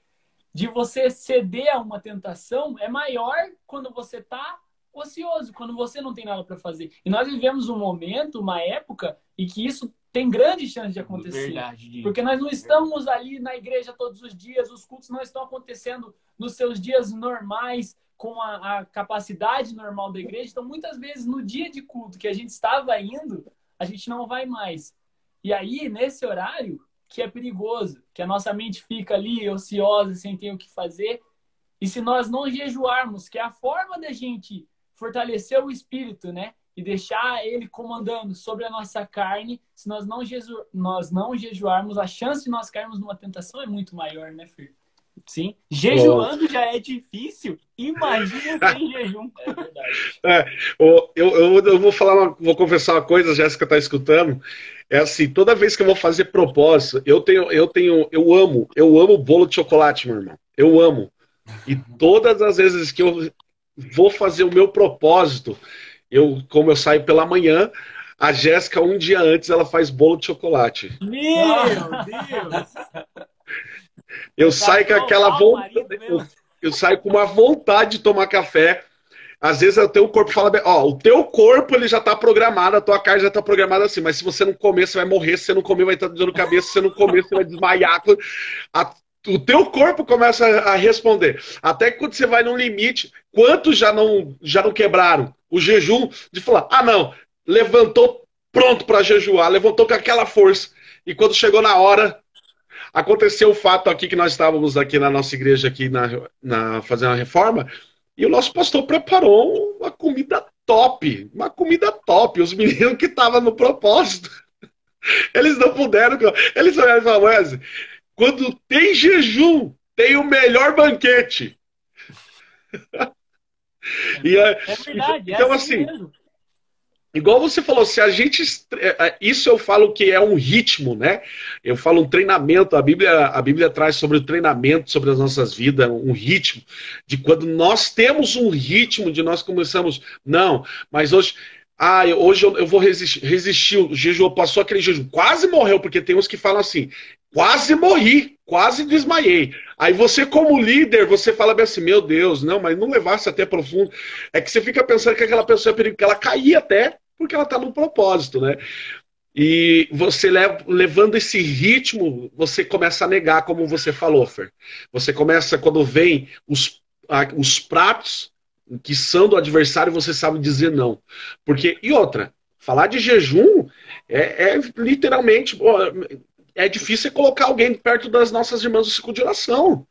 de você ceder a uma tentação é maior quando você está ocioso, quando você não tem nada para fazer. E nós vivemos um momento, uma época, em que isso tem grande chance de acontecer. Verdade, porque nós não estamos ali na igreja todos os dias, os cultos não estão acontecendo nos seus dias normais, com a, a capacidade normal da igreja. Então, muitas vezes, no dia de culto que a gente estava indo, a gente não vai mais. E aí, nesse horário, que é perigoso, que a nossa mente fica ali ociosa, sem ter o que fazer. E se nós não jejuarmos, que é a forma da gente fortalecer o espírito, né? E deixar ele comandando sobre a nossa carne, se nós não, jeju nós não jejuarmos, a chance de nós cairmos numa tentação é muito maior, né, Fir? Sim. Jejuando já é difícil. Imagina sem jejum. É verdade. É, eu, eu, eu, vou falar, uma, vou confessar uma coisa, a Jéssica está escutando. É assim, toda vez que eu vou fazer propósito, eu tenho, eu tenho, eu amo, eu amo bolo de chocolate, meu irmão. Eu amo. E todas as vezes que eu vou fazer o meu propósito, eu, como eu saio pela manhã, a Jéssica, um dia antes, ela faz bolo de chocolate. Meu Deus! Eu saio com aquela vontade. Eu, eu saio com uma vontade de tomar café. Às vezes o teu corpo fala, ó, o teu corpo ele já tá programado, a tua carne já tá programada assim, mas se você não comer, você vai morrer, se você não comer, vai estar dando cabeça, se você não comer, você vai desmaiar. A, o teu corpo começa a responder. Até que quando você vai num limite, quantos já não, já não quebraram o jejum de falar, ah não, levantou pronto para jejuar, levantou com aquela força. E quando chegou na hora, aconteceu o fato aqui que nós estávamos aqui na nossa igreja aqui na, na fazendo a reforma, e o nosso pastor preparou uma comida top, uma comida top. Os meninos que estavam no propósito, eles não puderam. Eles olharam e falaram, quando tem jejum, tem o melhor banquete. e, é, é verdade, é então, é assim, assim Igual você falou, se a gente. É, é, isso eu falo que é um ritmo, né? Eu falo um treinamento. A Bíblia, a Bíblia traz sobre o treinamento, sobre as nossas vidas, um ritmo. De quando nós temos um ritmo, de nós começamos. Não, mas hoje. Ah, hoje eu, vou resistir, resistir. O jejum passou aquele jejum. Quase morreu, porque tem uns que falam assim: quase morri, quase desmaiei. Aí você, como líder, você fala bem assim, meu Deus, não, mas não levasse até profundo. É que você fica pensando que aquela pessoa é perigo, que ela caía até, porque ela está no propósito, né? E você leva, levando esse ritmo, você começa a negar, como você falou, Fer. Você começa, quando vem os, os pratos que são do adversário, você sabe dizer não. Porque, e outra, falar de jejum é, é literalmente é difícil colocar alguém perto das nossas irmãs do ciclo de oração,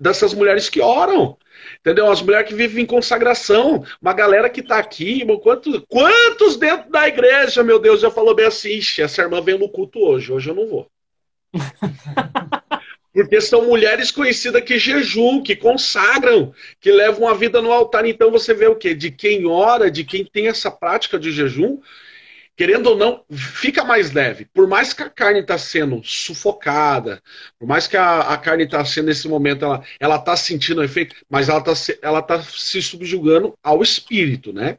dessas mulheres que oram. Entendeu? As mulheres que vivem em consagração, uma galera que está aqui, quantos, quantos dentro da igreja, meu Deus, já falou bem assim, essa irmã veio no culto hoje, hoje eu não vou. Porque são mulheres conhecidas que jejuam, que consagram, que levam a vida no altar. Então você vê o quê? De quem ora, de quem tem essa prática de jejum, querendo ou não, fica mais leve. Por mais que a carne está sendo sufocada, por mais que a, a carne está sendo nesse momento, ela, ela tá sentindo o efeito, mas ela está ela tá se subjugando ao espírito, né?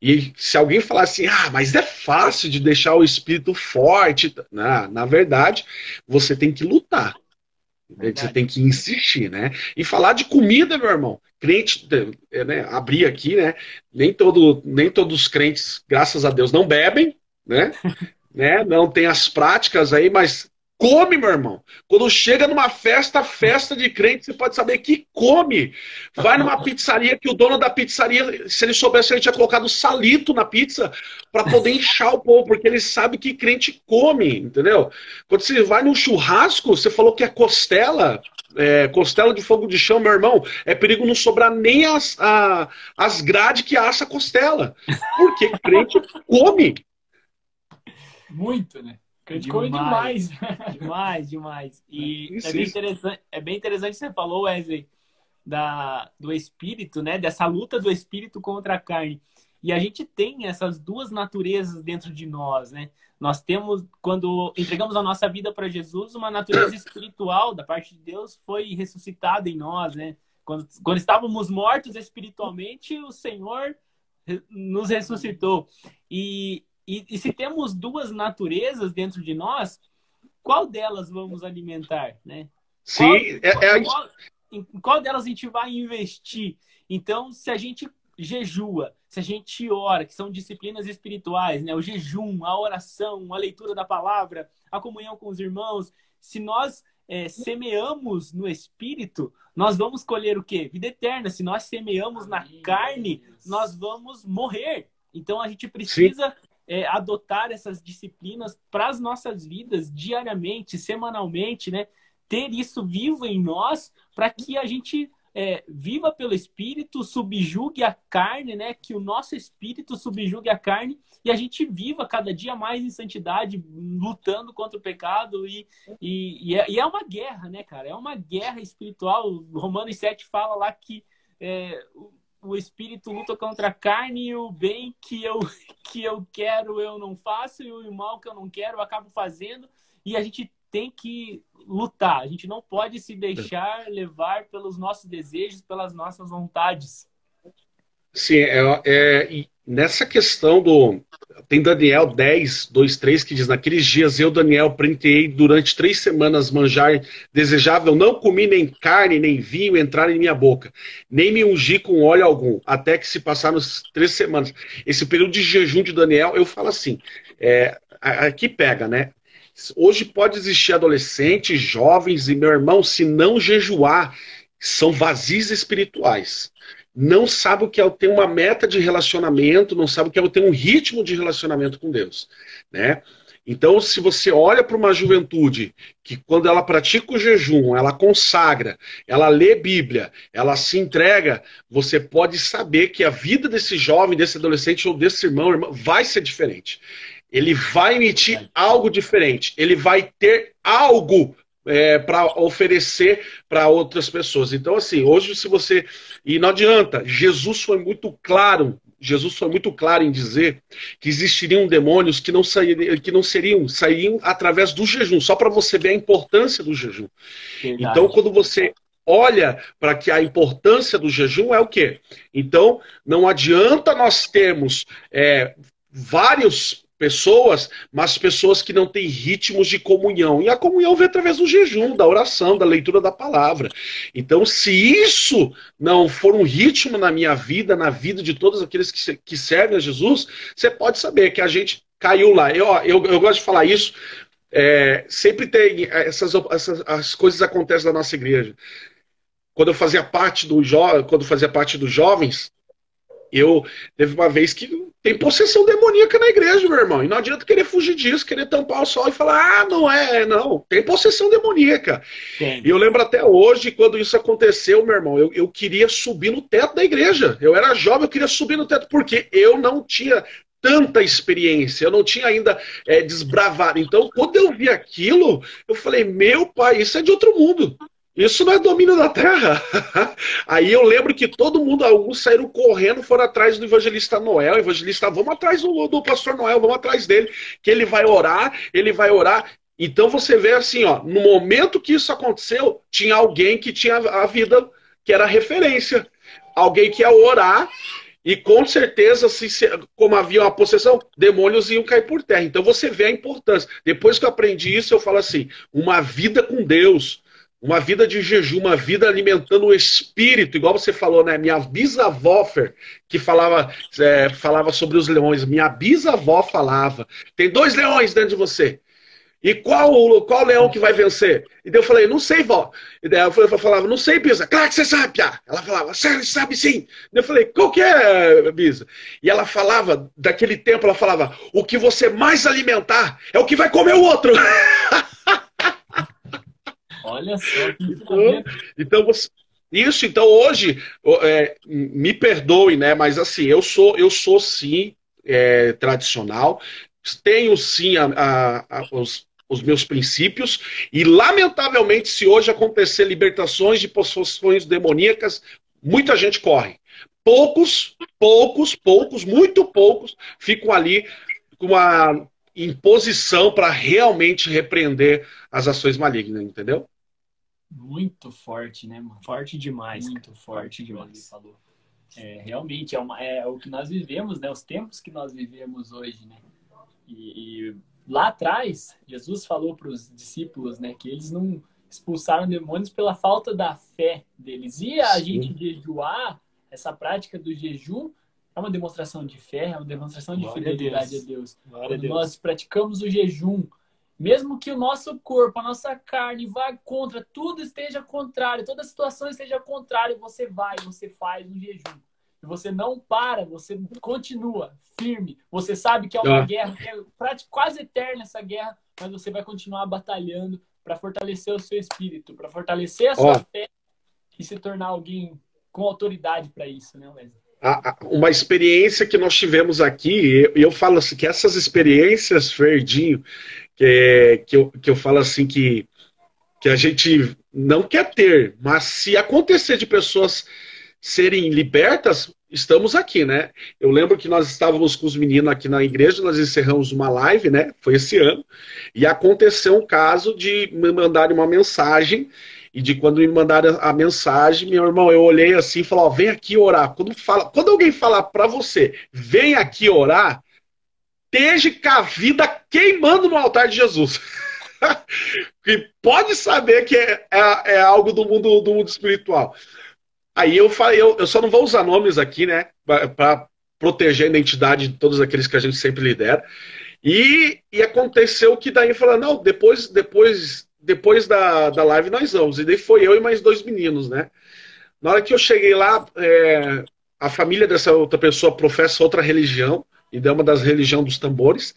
E se alguém falar assim, ah, mas é fácil de deixar o espírito forte, na, na verdade, você tem que lutar. Você tem que insistir, né? E falar de comida, meu irmão. Crente, né, abrir aqui, né? Nem, todo, nem todos os crentes, graças a Deus, não bebem, né? né? Não tem as práticas aí, mas come, meu irmão. Quando chega numa festa, festa de crente, você pode saber que come. Vai numa pizzaria que o dono da pizzaria, se ele soubesse, ele tinha colocado salito na pizza para poder inchar o povo, porque ele sabe que crente come, entendeu? Quando você vai num churrasco, você falou que é costela, é, costela de fogo de chão, meu irmão, é perigo não sobrar nem as, a, as grades que assa a costela. Porque crente come. Muito, né? Criticou demais. Demais, demais. demais. E isso, é, bem interessante, é bem interessante que você falou, Wesley, da, do espírito, né? Dessa luta do espírito contra a carne. E a gente tem essas duas naturezas dentro de nós, né? Nós temos, quando entregamos a nossa vida para Jesus, uma natureza espiritual da parte de Deus foi ressuscitada em nós, né? Quando, quando estávamos mortos espiritualmente, o Senhor nos ressuscitou. E e, e se temos duas naturezas dentro de nós, qual delas vamos alimentar, né? Sim, qual, é, é... Qual, em qual delas a gente vai investir? Então, se a gente jejua, se a gente ora, que são disciplinas espirituais, né? O jejum, a oração, a leitura da palavra, a comunhão com os irmãos, se nós é, semeamos no espírito, nós vamos colher o quê? Vida eterna. Se nós semeamos na carne, nós vamos morrer. Então a gente precisa Sim é, adotar essas disciplinas para as nossas vidas diariamente, semanalmente, né? Ter isso vivo em nós para que a gente é, viva pelo Espírito, subjugue a carne, né? Que o nosso Espírito subjugue a carne e a gente viva cada dia mais em santidade, lutando contra o pecado e, e, e, é, e é, uma guerra, né, cara? É uma guerra espiritual. Romanos 7 fala lá que é, o espírito luta contra a carne e o bem que eu, que eu quero eu não faço e o mal que eu não quero eu acabo fazendo. E a gente tem que lutar. A gente não pode se deixar levar pelos nossos desejos, pelas nossas vontades. Sim, é, é, nessa questão do. Tem Daniel 10, 2, 3 que diz: Naqueles dias eu, Daniel, printei durante três semanas manjar desejável, não comi nem carne, nem vinho entrar em minha boca, nem me ungi com óleo algum, até que se passaram três semanas. Esse período de jejum de Daniel, eu falo assim: é, aqui pega, né? Hoje pode existir adolescentes, jovens, e meu irmão, se não jejuar, são vazios espirituais não sabe o que é ter uma meta de relacionamento, não sabe o que é ter um ritmo de relacionamento com Deus, né? Então, se você olha para uma juventude que, quando ela pratica o jejum, ela consagra, ela lê Bíblia, ela se entrega, você pode saber que a vida desse jovem, desse adolescente ou desse irmão, irmã, vai ser diferente. Ele vai emitir algo diferente. Ele vai ter algo é, para oferecer para outras pessoas. Então, assim, hoje, se você. E não adianta, Jesus foi muito claro Jesus foi muito claro em dizer que existiriam demônios que não, sairiam, que não seriam, sairiam através do jejum, só para você ver a importância do jejum. Verdade. Então, quando você olha para que a importância do jejum é o quê? Então, não adianta nós termos é, vários pessoas, mas pessoas que não têm ritmos de comunhão. E a comunhão vem através do jejum, da oração, da leitura da palavra. Então, se isso não for um ritmo na minha vida, na vida de todos aqueles que, que servem a Jesus, você pode saber que a gente caiu lá. Eu, eu, eu gosto de falar isso. É, sempre tem essas, essas as coisas acontecem na nossa igreja. Quando eu fazia parte do quando fazia parte dos jovens, eu teve uma vez que tem possessão demoníaca na igreja, meu irmão. E não adianta querer fugir disso, querer tampar o sol e falar, ah, não é, não. Tem possessão demoníaca. Sim. E eu lembro até hoje, quando isso aconteceu, meu irmão, eu, eu queria subir no teto da igreja. Eu era jovem, eu queria subir no teto, porque eu não tinha tanta experiência, eu não tinha ainda é, desbravado. Então, quando eu vi aquilo, eu falei, meu pai, isso é de outro mundo. Isso não é domínio da terra. Aí eu lembro que todo mundo, alguns saíram correndo, foram atrás do evangelista Noel. Evangelista, vamos atrás do, do pastor Noel, vamos atrás dele, que ele vai orar, ele vai orar. Então você vê assim, ó, no momento que isso aconteceu, tinha alguém que tinha a vida que era referência. Alguém que ia orar e com certeza, se, como havia uma possessão, demônios iam cair por terra. Então você vê a importância. Depois que eu aprendi isso, eu falo assim: uma vida com Deus, uma vida de jejum, uma vida alimentando o espírito, igual você falou, né? Minha bisavó, Fer, que falava, é, falava sobre os leões. Minha bisavó falava: tem dois leões dentro de você. E qual, qual leão que vai vencer? E daí eu falei, não sei, vó. E daí eu falava, não sei, Bisa. Claro que você sabe, Pia. Ela falava, você sabe sim. E eu falei, qual que é, Bisa? E ela falava, daquele tempo, ela falava, o que você mais alimentar é o que vai comer o outro. Olha só. Então, então você, isso, então hoje, é, me perdoe, né? Mas assim, eu sou, eu sou sim é, tradicional, tenho sim a, a, a, os, os meus princípios, e lamentavelmente, se hoje acontecer libertações de possessões demoníacas, muita gente corre. Poucos, poucos, poucos, muito poucos ficam ali com uma imposição para realmente repreender as ações malignas, entendeu? Muito forte, né, mano? Forte demais. Muito cara. forte demais. Falou. É, realmente, é, uma, é o que nós vivemos, né? Os tempos que nós vivemos hoje, né? E, e lá atrás, Jesus falou para os discípulos, né? Que eles não expulsaram demônios pela falta da fé deles. E a Sim. gente jejuar, essa prática do jejum, é uma demonstração de fé, é uma demonstração de Glória fidelidade a Deus. A Deus. Quando Deus. nós praticamos o jejum, mesmo que o nosso corpo, a nossa carne vá contra, tudo esteja contrário, toda situação esteja contrária, você vai, você faz um jejum. E você não para, você continua firme. Você sabe que é uma ah. guerra, que é quase eterna essa guerra, mas você vai continuar batalhando para fortalecer o seu espírito, para fortalecer a sua fé e se tornar alguém com autoridade para isso, né, Wesley? Uma experiência que nós tivemos aqui, e eu falo assim, que essas experiências, Ferdinho, que, que, eu, que eu falo assim que, que a gente não quer ter, mas se acontecer de pessoas serem libertas, estamos aqui, né? Eu lembro que nós estávamos com os meninos aqui na igreja, nós encerramos uma live, né? Foi esse ano, e aconteceu um caso de me mandarem uma mensagem e de quando me mandaram a mensagem, meu irmão, eu olhei assim e falei, ó, vem aqui orar. Quando, fala, quando alguém falar para você, vem aqui orar, esteja com a vida queimando no altar de Jesus. que pode saber que é, é, é, algo do mundo, do mundo espiritual. Aí eu falei, eu, eu só não vou usar nomes aqui, né? Para proteger a identidade de todos aqueles que a gente sempre lidera. E, e aconteceu que daí falou, não, depois, depois, depois da, da live nós vamos. E daí foi eu e mais dois meninos, né? Na hora que eu cheguei lá, é, a família dessa outra pessoa professa outra religião e é uma das religiões dos tambores.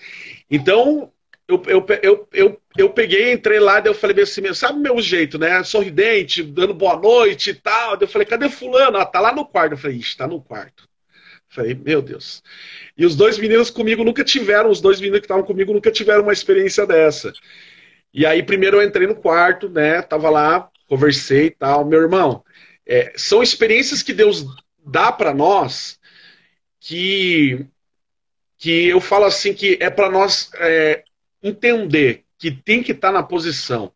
Então, eu, eu, eu, eu, eu peguei, entrei lá, daí eu falei assim, sabe o meu jeito, né? Sorridente, dando boa noite e tal. Daí eu falei, cadê fulano? Ah, tá lá no quarto. Eu falei, ixi, tá no quarto. Falei, meu Deus. E os dois meninos comigo nunca tiveram, os dois meninos que estavam comigo nunca tiveram uma experiência dessa. E aí, primeiro eu entrei no quarto, né? Tava lá, conversei e tal. Meu irmão, é, são experiências que Deus dá para nós que, que eu falo assim que é para nós é, entender que tem que estar tá na posição.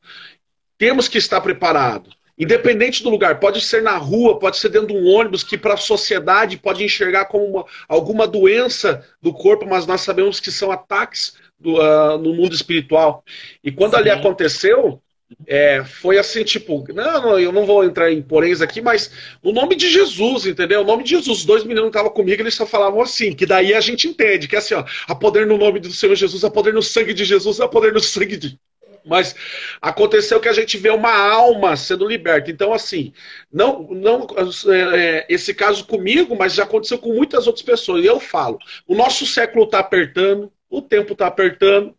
Temos que estar preparado. Independente do lugar, pode ser na rua, pode ser dentro de um ônibus, que para a sociedade pode enxergar como uma, alguma doença do corpo, mas nós sabemos que são ataques do, uh, no mundo espiritual. E quando Sim. ali aconteceu, é, foi assim, tipo, não, não, eu não vou entrar em poréns aqui, mas o nome de Jesus, entendeu? O nome de Jesus, os dois meninos estavam comigo, eles só falavam assim, que daí a gente entende, que é assim, ó, há poder no nome do Senhor Jesus, há poder no sangue de Jesus, há poder no sangue de. Mas aconteceu que a gente vê uma alma sendo liberta. Então, assim, não, não é, é esse caso comigo, mas já aconteceu com muitas outras pessoas. E eu falo, o nosso século está apertando, o tempo está apertando,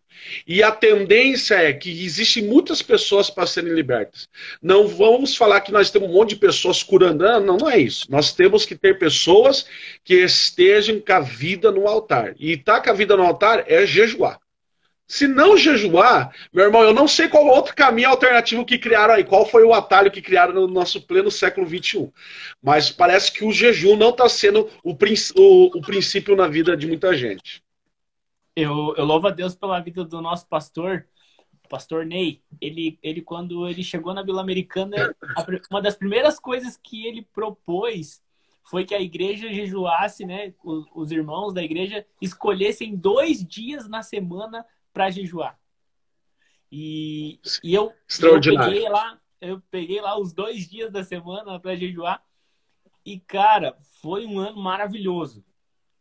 e a tendência é que existem muitas pessoas para serem libertas. Não vamos falar que nós temos um monte de pessoas curando. Não, não é isso. Nós temos que ter pessoas que estejam com a vida no altar. E estar tá com a vida no altar é jejuar. Se não jejuar, meu irmão, eu não sei qual outro caminho alternativo que criaram aí, qual foi o atalho que criaram no nosso pleno século XXI. Mas parece que o jejum não está sendo o, o, o princípio na vida de muita gente. Eu, eu louvo a Deus pela vida do nosso pastor, o pastor Ney. Ele, ele, quando ele chegou na Vila Americana, uma das primeiras coisas que ele propôs foi que a igreja jejuasse, né? Os, os irmãos da igreja escolhessem dois dias na semana para jejuar. E, e eu, eu peguei lá, eu peguei lá os dois dias da semana para jejuar. E, cara, foi um ano maravilhoso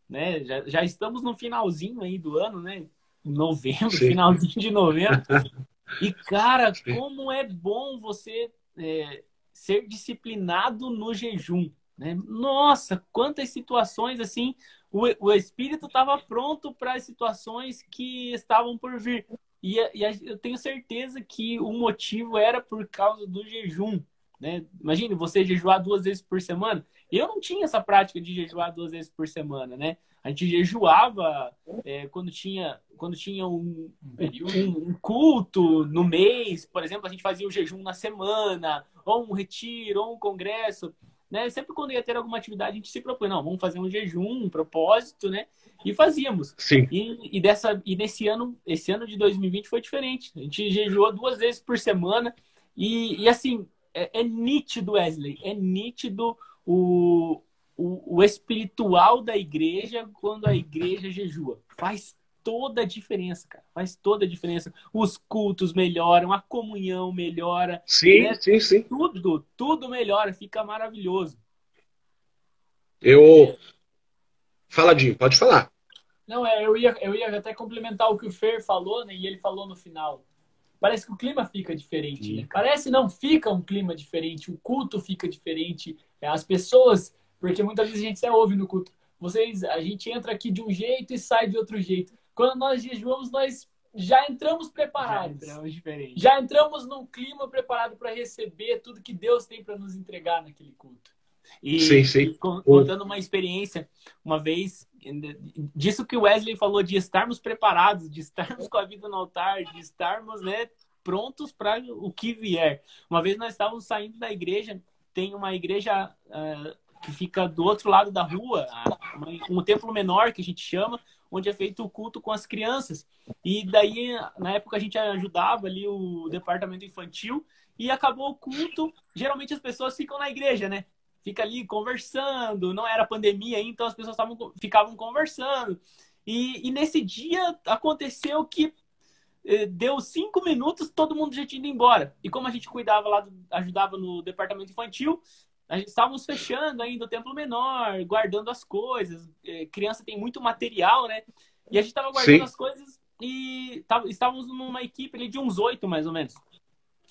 né? Já, já estamos no finalzinho aí do ano, né? Novembro, Sim. finalzinho de novembro. E, cara, Sim. como é bom você é, ser disciplinado no jejum. Né? Nossa, quantas situações assim, o, o espírito estava pronto para as situações que estavam por vir. E, e, eu tenho certeza que o motivo era por causa do jejum. Né? Imagine você jejuar duas vezes por semana. Eu não tinha essa prática de jejuar duas vezes por semana, né? A gente jejuava é, quando tinha, quando tinha um, um, um, culto no mês, por exemplo, a gente fazia o jejum na semana, ou um retiro, ou um congresso. Né? Sempre quando ia ter alguma atividade, a gente se propõe, não, vamos fazer um jejum, um propósito, né? E fazíamos. Sim. E, e, dessa, e nesse ano, esse ano de 2020 foi diferente. A gente jejuou duas vezes por semana. E, e assim, é, é nítido, Wesley, é nítido o, o, o espiritual da igreja quando a igreja jejua. Faz toda a diferença, cara. Faz toda a diferença. Os cultos melhoram, a comunhão melhora. Sim, né? sim, sim. Tudo, tudo melhora, fica maravilhoso. Eu. Fala, Dinho, pode falar. Não, é, eu ia, eu ia até complementar o que o Fer falou, né? E ele falou no final parece que o clima fica diferente. Né? Parece não, fica um clima diferente, o culto fica diferente, é, as pessoas, porque muitas vezes a gente até ouve no culto, vocês, a gente entra aqui de um jeito e sai de outro jeito. Quando nós jejuamos, nós já entramos preparados. Já entramos diferente. Já entramos num clima preparado para receber tudo que Deus tem para nos entregar naquele culto. E, sim, sim. E contando uma experiência, uma vez, disso que o Wesley falou, de estarmos preparados, de estarmos com a vida no altar, de estarmos né, prontos para o que vier. Uma vez nós estávamos saindo da igreja, tem uma igreja uh, que fica do outro lado da rua, um templo menor que a gente chama, onde é feito o culto com as crianças. E daí, na época, a gente ajudava ali o departamento infantil e acabou o culto. Geralmente as pessoas ficam na igreja, né? Fica ali conversando, não era pandemia, então as pessoas tavam, ficavam conversando. E, e nesse dia aconteceu que eh, deu cinco minutos, todo mundo já tinha ido embora. E como a gente cuidava lá, ajudava no departamento infantil, a gente, estávamos fechando ainda o templo menor, guardando as coisas. Eh, criança tem muito material, né? E a gente estava guardando Sim. as coisas e estávamos numa equipe ali de uns oito, mais ou menos.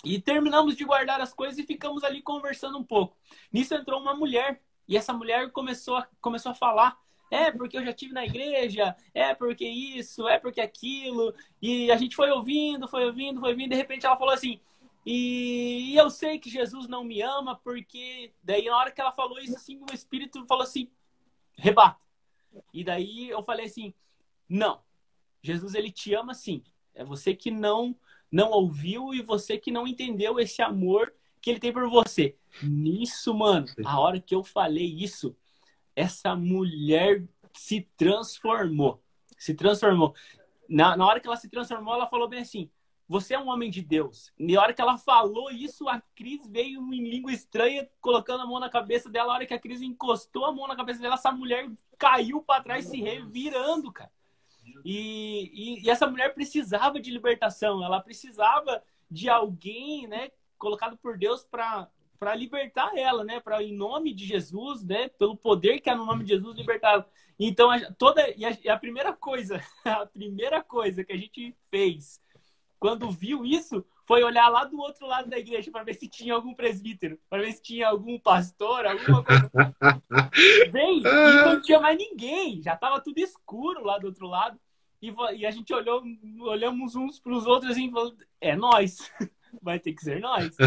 E terminamos de guardar as coisas e ficamos ali conversando um pouco. Nisso entrou uma mulher e essa mulher começou a, começou a falar. É porque eu já tive na igreja, é porque isso, é porque aquilo. E a gente foi ouvindo, foi ouvindo, foi ouvindo. De repente ela falou assim: e eu sei que Jesus não me ama, porque. Daí, na hora que ela falou isso, assim, o Espírito falou assim: rebata. E daí eu falei assim: não, Jesus ele te ama sim. É você que não não ouviu e você que não entendeu esse amor que ele tem por você. Nisso, mano, a hora que eu falei isso, essa mulher se transformou. Se transformou. Na, na hora que ela se transformou, ela falou bem assim: Você é um homem de Deus. E na hora que ela falou isso, a Cris veio em língua estranha, colocando a mão na cabeça dela. Na hora que a Cris encostou a mão na cabeça dela, essa mulher caiu para trás, se revirando, cara. E, e, e, essa mulher precisava de libertação, ela precisava de alguém, né, colocado por Deus para para libertar ela, né? Para em nome de Jesus, né? Pelo poder que há no nome de Jesus libertá-la. Então a, toda e a, e a, primeira coisa, a primeira coisa que a gente fez quando viu isso foi olhar lá do outro lado da igreja para ver se tinha algum presbítero, para ver se tinha algum pastor, alguma coisa. Vem, e não tinha mais ninguém, já estava tudo escuro lá do outro lado. E, e a gente olhou, olhamos uns para os outros assim, falando, é nós. vai ter que ser nós.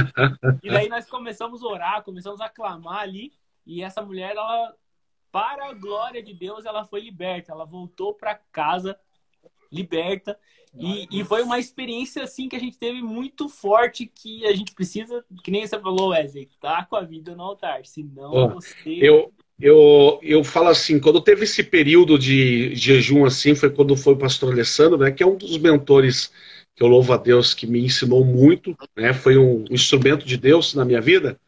e daí nós começamos a orar, começamos a clamar ali, e essa mulher, ela, para a glória de Deus, ela foi liberta, ela voltou para casa liberta. E, e, foi uma experiência assim que a gente teve muito forte que a gente precisa, que nem você falou, Wesley, tá com a vida no altar, senão oh, você. Eu, eu, eu falo assim, quando teve esse período de jejum assim, foi quando foi o pastor Alessandro, né, que é um dos mentores que eu louvo a Deus, que me ensinou muito, né? Foi um, instrumento de Deus na minha vida.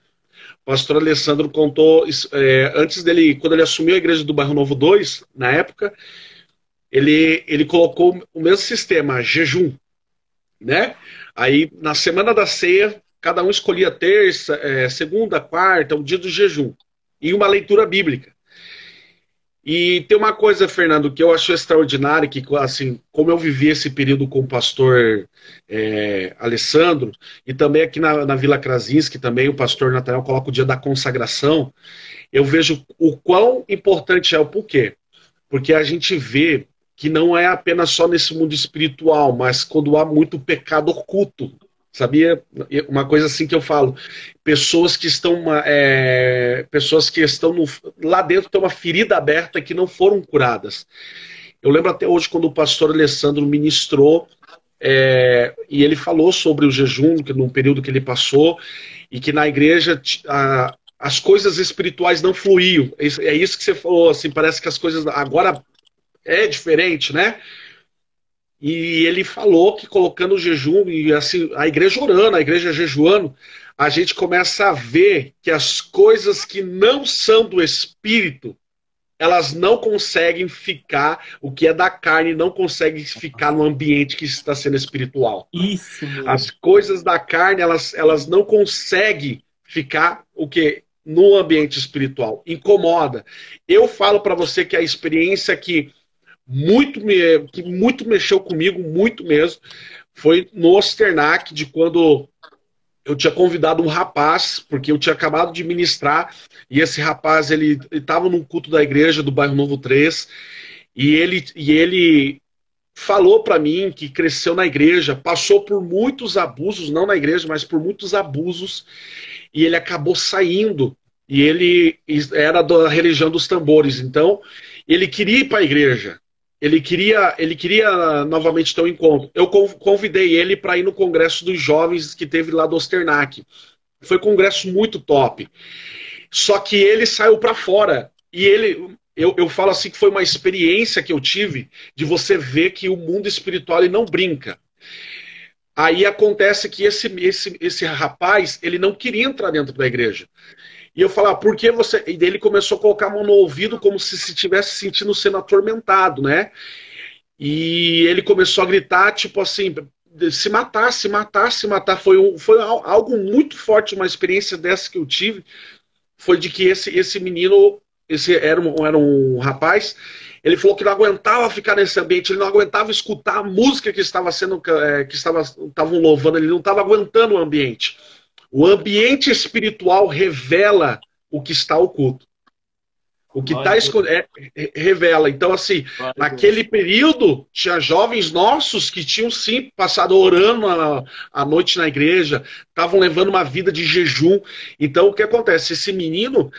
O pastor Alessandro contou, é, antes dele, quando ele assumiu a igreja do Bairro Novo 2, na época, ele, ele colocou o mesmo sistema, jejum, né? Aí, na semana da ceia, cada um escolhia terça, é, segunda, quarta, o dia do jejum, e uma leitura bíblica. E tem uma coisa, Fernando, que eu acho extraordinário, que assim, como eu vivi esse período com o pastor é, Alessandro, e também aqui na, na Vila Krasinski, também o pastor Nathanael coloca o dia da consagração, eu vejo o quão importante é o porquê. Porque a gente vê que não é apenas só nesse mundo espiritual, mas quando há muito pecado oculto Sabia? Uma coisa assim que eu falo. Pessoas que estão. É, pessoas que estão no, lá dentro tem uma ferida aberta que não foram curadas. Eu lembro até hoje quando o pastor Alessandro ministrou é, e ele falou sobre o jejum, que num período que ele passou, e que na igreja a, as coisas espirituais não fluíam. É isso que você falou, assim, parece que as coisas agora é diferente, né? E ele falou que colocando o jejum e assim, a igreja orando, a igreja jejuando, a gente começa a ver que as coisas que não são do espírito, elas não conseguem ficar, o que é da carne não consegue ficar no ambiente que está sendo espiritual. Isso. Mesmo. As coisas da carne, elas, elas não conseguem ficar o que no ambiente espiritual. Incomoda. Eu falo para você que a experiência que muito me, que muito mexeu comigo, muito mesmo, foi no Osternac, de quando eu tinha convidado um rapaz, porque eu tinha acabado de ministrar, e esse rapaz, ele estava num culto da igreja do bairro Novo 3, e ele, e ele falou para mim que cresceu na igreja, passou por muitos abusos, não na igreja, mas por muitos abusos, e ele acabou saindo, e ele era da religião dos tambores, então ele queria ir para a igreja, ele queria, ele queria novamente ter um encontro. Eu convidei ele para ir no congresso dos jovens que teve lá do Osternac. Foi um congresso muito top. Só que ele saiu para fora. E ele, eu, eu falo assim que foi uma experiência que eu tive de você ver que o mundo espiritual ele não brinca. Aí acontece que esse, esse, esse rapaz ele não queria entrar dentro da igreja. E eu falava, por que você. E ele começou a colocar a mão no ouvido como se se estivesse sentindo sendo atormentado, né? E ele começou a gritar, tipo assim, se matar, se matar, se matar. Foi, um, foi algo muito forte, uma experiência dessa que eu tive. Foi de que esse, esse menino, esse era um, era um rapaz, ele falou que não aguentava ficar nesse ambiente, ele não aguentava escutar a música que estava sendo, é, que estava, estavam louvando, ele não estava aguentando o ambiente. O ambiente espiritual revela o que está oculto. O que está escondido é, revela. Então, assim, naquele período, tinha jovens nossos que tinham sim passado orando a, a noite na igreja, estavam levando uma vida de jejum. Então, o que acontece? Esse menino,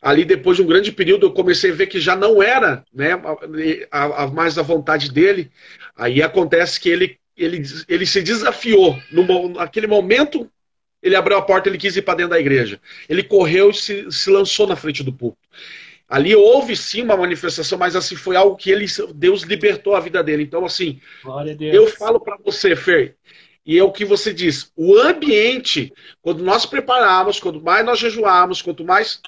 ali depois de um grande período, eu comecei a ver que já não era né, a, a mais a vontade dele. Aí acontece que ele, ele, ele se desafiou. No, naquele momento ele abriu a porta, ele quis ir para dentro da igreja. Ele correu e se, se lançou na frente do púlpito. Ali houve sim uma manifestação, mas assim foi algo que ele, Deus libertou a vida dele. Então, assim, eu falo para você, Fer, e é o que você diz, o ambiente, quando nós preparamos, quanto mais nós jejuamos, quanto mais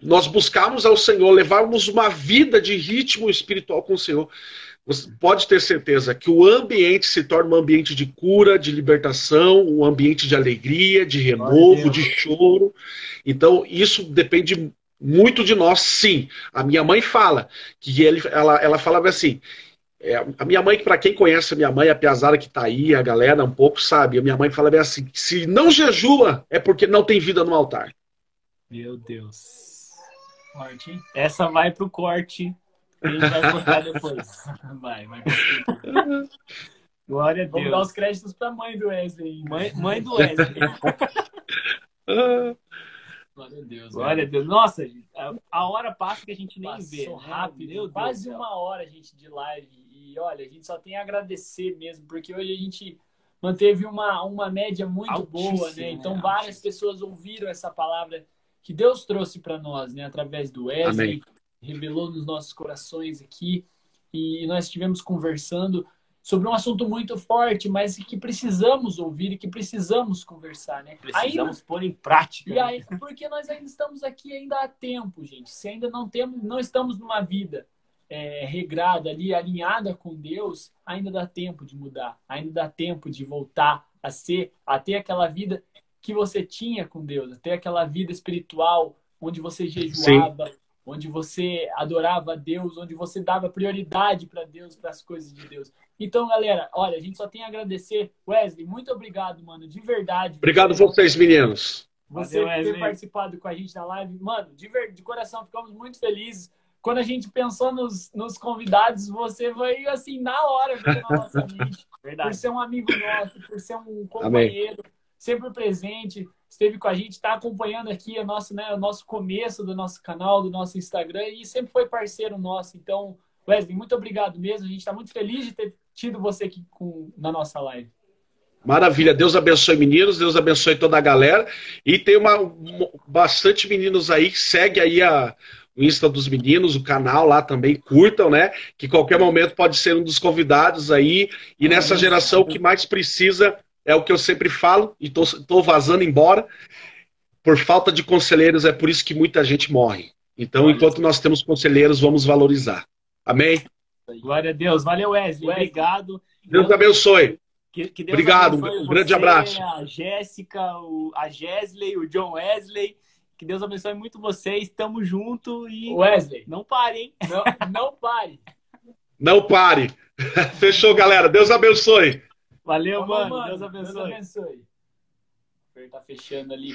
nós buscarmos ao Senhor, levarmos uma vida de ritmo espiritual com o Senhor, você pode ter certeza que o ambiente se torna um ambiente de cura, de libertação, um ambiente de alegria, de renovo, de choro. Então, isso depende muito de nós, sim. A minha mãe fala que ele, ela, ela falava assim. É, a minha mãe, para quem conhece a minha mãe, a Piazara que está aí, a galera um pouco sabe, a minha mãe falava assim: se não jejua, é porque não tem vida no altar. Meu Deus. Corte. Essa vai pro corte. A gente vai cortar depois. vai, vai. Glória a Deus. Vamos dar os créditos para a mãe do Wesley. Mãe, mãe do Wesley. Glória a Deus. Glória a Deus. Nossa, a, a, hora passa que a gente nem Passou vê. Né? rápido. Meu quase uma hora, gente, de live. E olha, a gente só tem a agradecer mesmo, porque hoje a gente manteve uma, uma média muito Altíssimo, boa, né? Então né? várias Altíssimo. pessoas ouviram essa palavra que Deus trouxe para nós, né? Através do Wesley, Amém. Revelou nos nossos corações aqui. E nós estivemos conversando sobre um assunto muito forte, mas que precisamos ouvir e que precisamos conversar, né? Precisamos ainda... pôr em prática. E aí, porque nós ainda estamos aqui ainda há tempo, gente. Se ainda não temos, não estamos numa vida é, regrada ali, alinhada com Deus, ainda dá tempo de mudar, ainda dá tempo de voltar a ser, a ter aquela vida que você tinha com Deus, a ter aquela vida espiritual onde você jejuava, Sim. Onde você adorava a Deus, onde você dava prioridade para Deus, para as coisas de Deus. Então, galera, olha, a gente só tem a agradecer. Wesley, muito obrigado, mano, de verdade. Obrigado você, vocês, meninos. Você Valeu, ter participado com a gente na live. Mano, de, ver, de coração, ficamos muito felizes. Quando a gente pensou nos, nos convidados, você veio assim, na hora, na nossa mente. Verdade. Por ser um amigo nosso, por ser um companheiro, Amém. sempre presente, esteve com a gente, está acompanhando aqui o nosso, né, o nosso começo do nosso canal, do nosso Instagram, e sempre foi parceiro nosso. Então, Wesley, muito obrigado mesmo. A gente está muito feliz de ter tido você aqui com, na nossa live. Maravilha, Deus abençoe meninos, Deus abençoe toda a galera. E tem uma, bastante meninos aí, segue aí a, o Insta dos meninos, o canal lá também, curtam, né? Que qualquer momento pode ser um dos convidados aí. E nessa geração o que mais precisa é o que eu sempre falo, e tô vazando embora. Por falta de conselheiros, é por isso que muita gente morre. Então, enquanto nós temos conselheiros, vamos valorizar. Amém? Glória a Deus. Valeu, Wesley. Wesley. Obrigado. Deus abençoe. Que, que Deus Obrigado. Abençoe um grande abraço. A Jéssica, o, a Gesley, o John Wesley. Que Deus abençoe muito vocês. Tamo junto e. Wesley. Não pare, hein? Não, não pare. Não pare. Fechou, galera. Deus abençoe. Valeu, mano. mano. Deus abençoe. Deus abençoe. O Fer tá fechando ali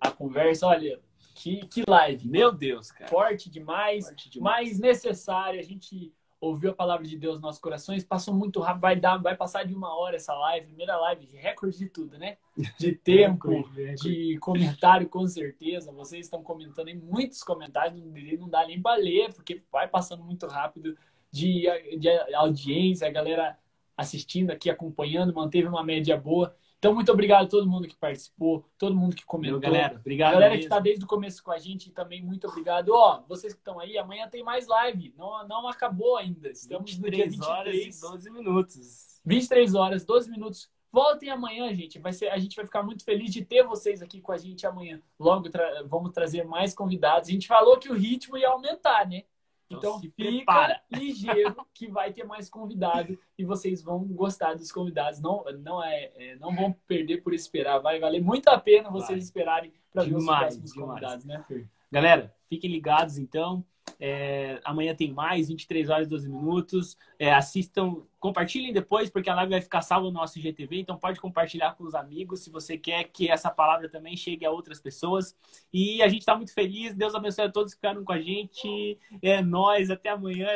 a conversa. Olha, que, que live. Meu Deus, cara. Forte demais, Forte demais. mas necessário. A gente ouviu a palavra de Deus nos nossos corações, passou muito rápido, vai dar, vai passar de uma hora essa live, primeira live, recorde de tudo, né? De tempo, de comentário, com certeza. Vocês estão comentando em muitos comentários, não dá nem para ler, porque vai passando muito rápido de, de audiência, a galera assistindo aqui, acompanhando, manteve uma média boa. Então, muito obrigado a todo mundo que participou, todo mundo que comentou. Meu, galera, obrigado. Galera mesmo. que está desde o começo com a gente também, muito obrigado. Ó, vocês que estão aí, amanhã tem mais live. Não, não acabou ainda. Estamos 23 no dia 23. horas e 12 minutos. 23 horas, 12 minutos. Voltem amanhã, gente. Vai ser, a gente vai ficar muito feliz de ter vocês aqui com a gente amanhã. Logo tra vamos trazer mais convidados. A gente falou que o ritmo ia aumentar, né? Então, então fica ligeiro que vai ter mais convidado e vocês vão gostar dos convidados. Não, não, é, é não vão perder por esperar. Vai valer muito a pena vocês vai. esperarem para ver os próximos convidados, né, Fer? Galera, fiquem ligados então. É, amanhã tem mais, 23 horas e 12 minutos. É, assistam, compartilhem depois, porque a live vai ficar salva no nosso IGTV. Então pode compartilhar com os amigos se você quer que essa palavra também chegue a outras pessoas. E a gente está muito feliz. Deus abençoe a todos que ficaram com a gente. É nós. Até amanhã.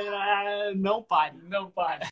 Não pare. Não pare.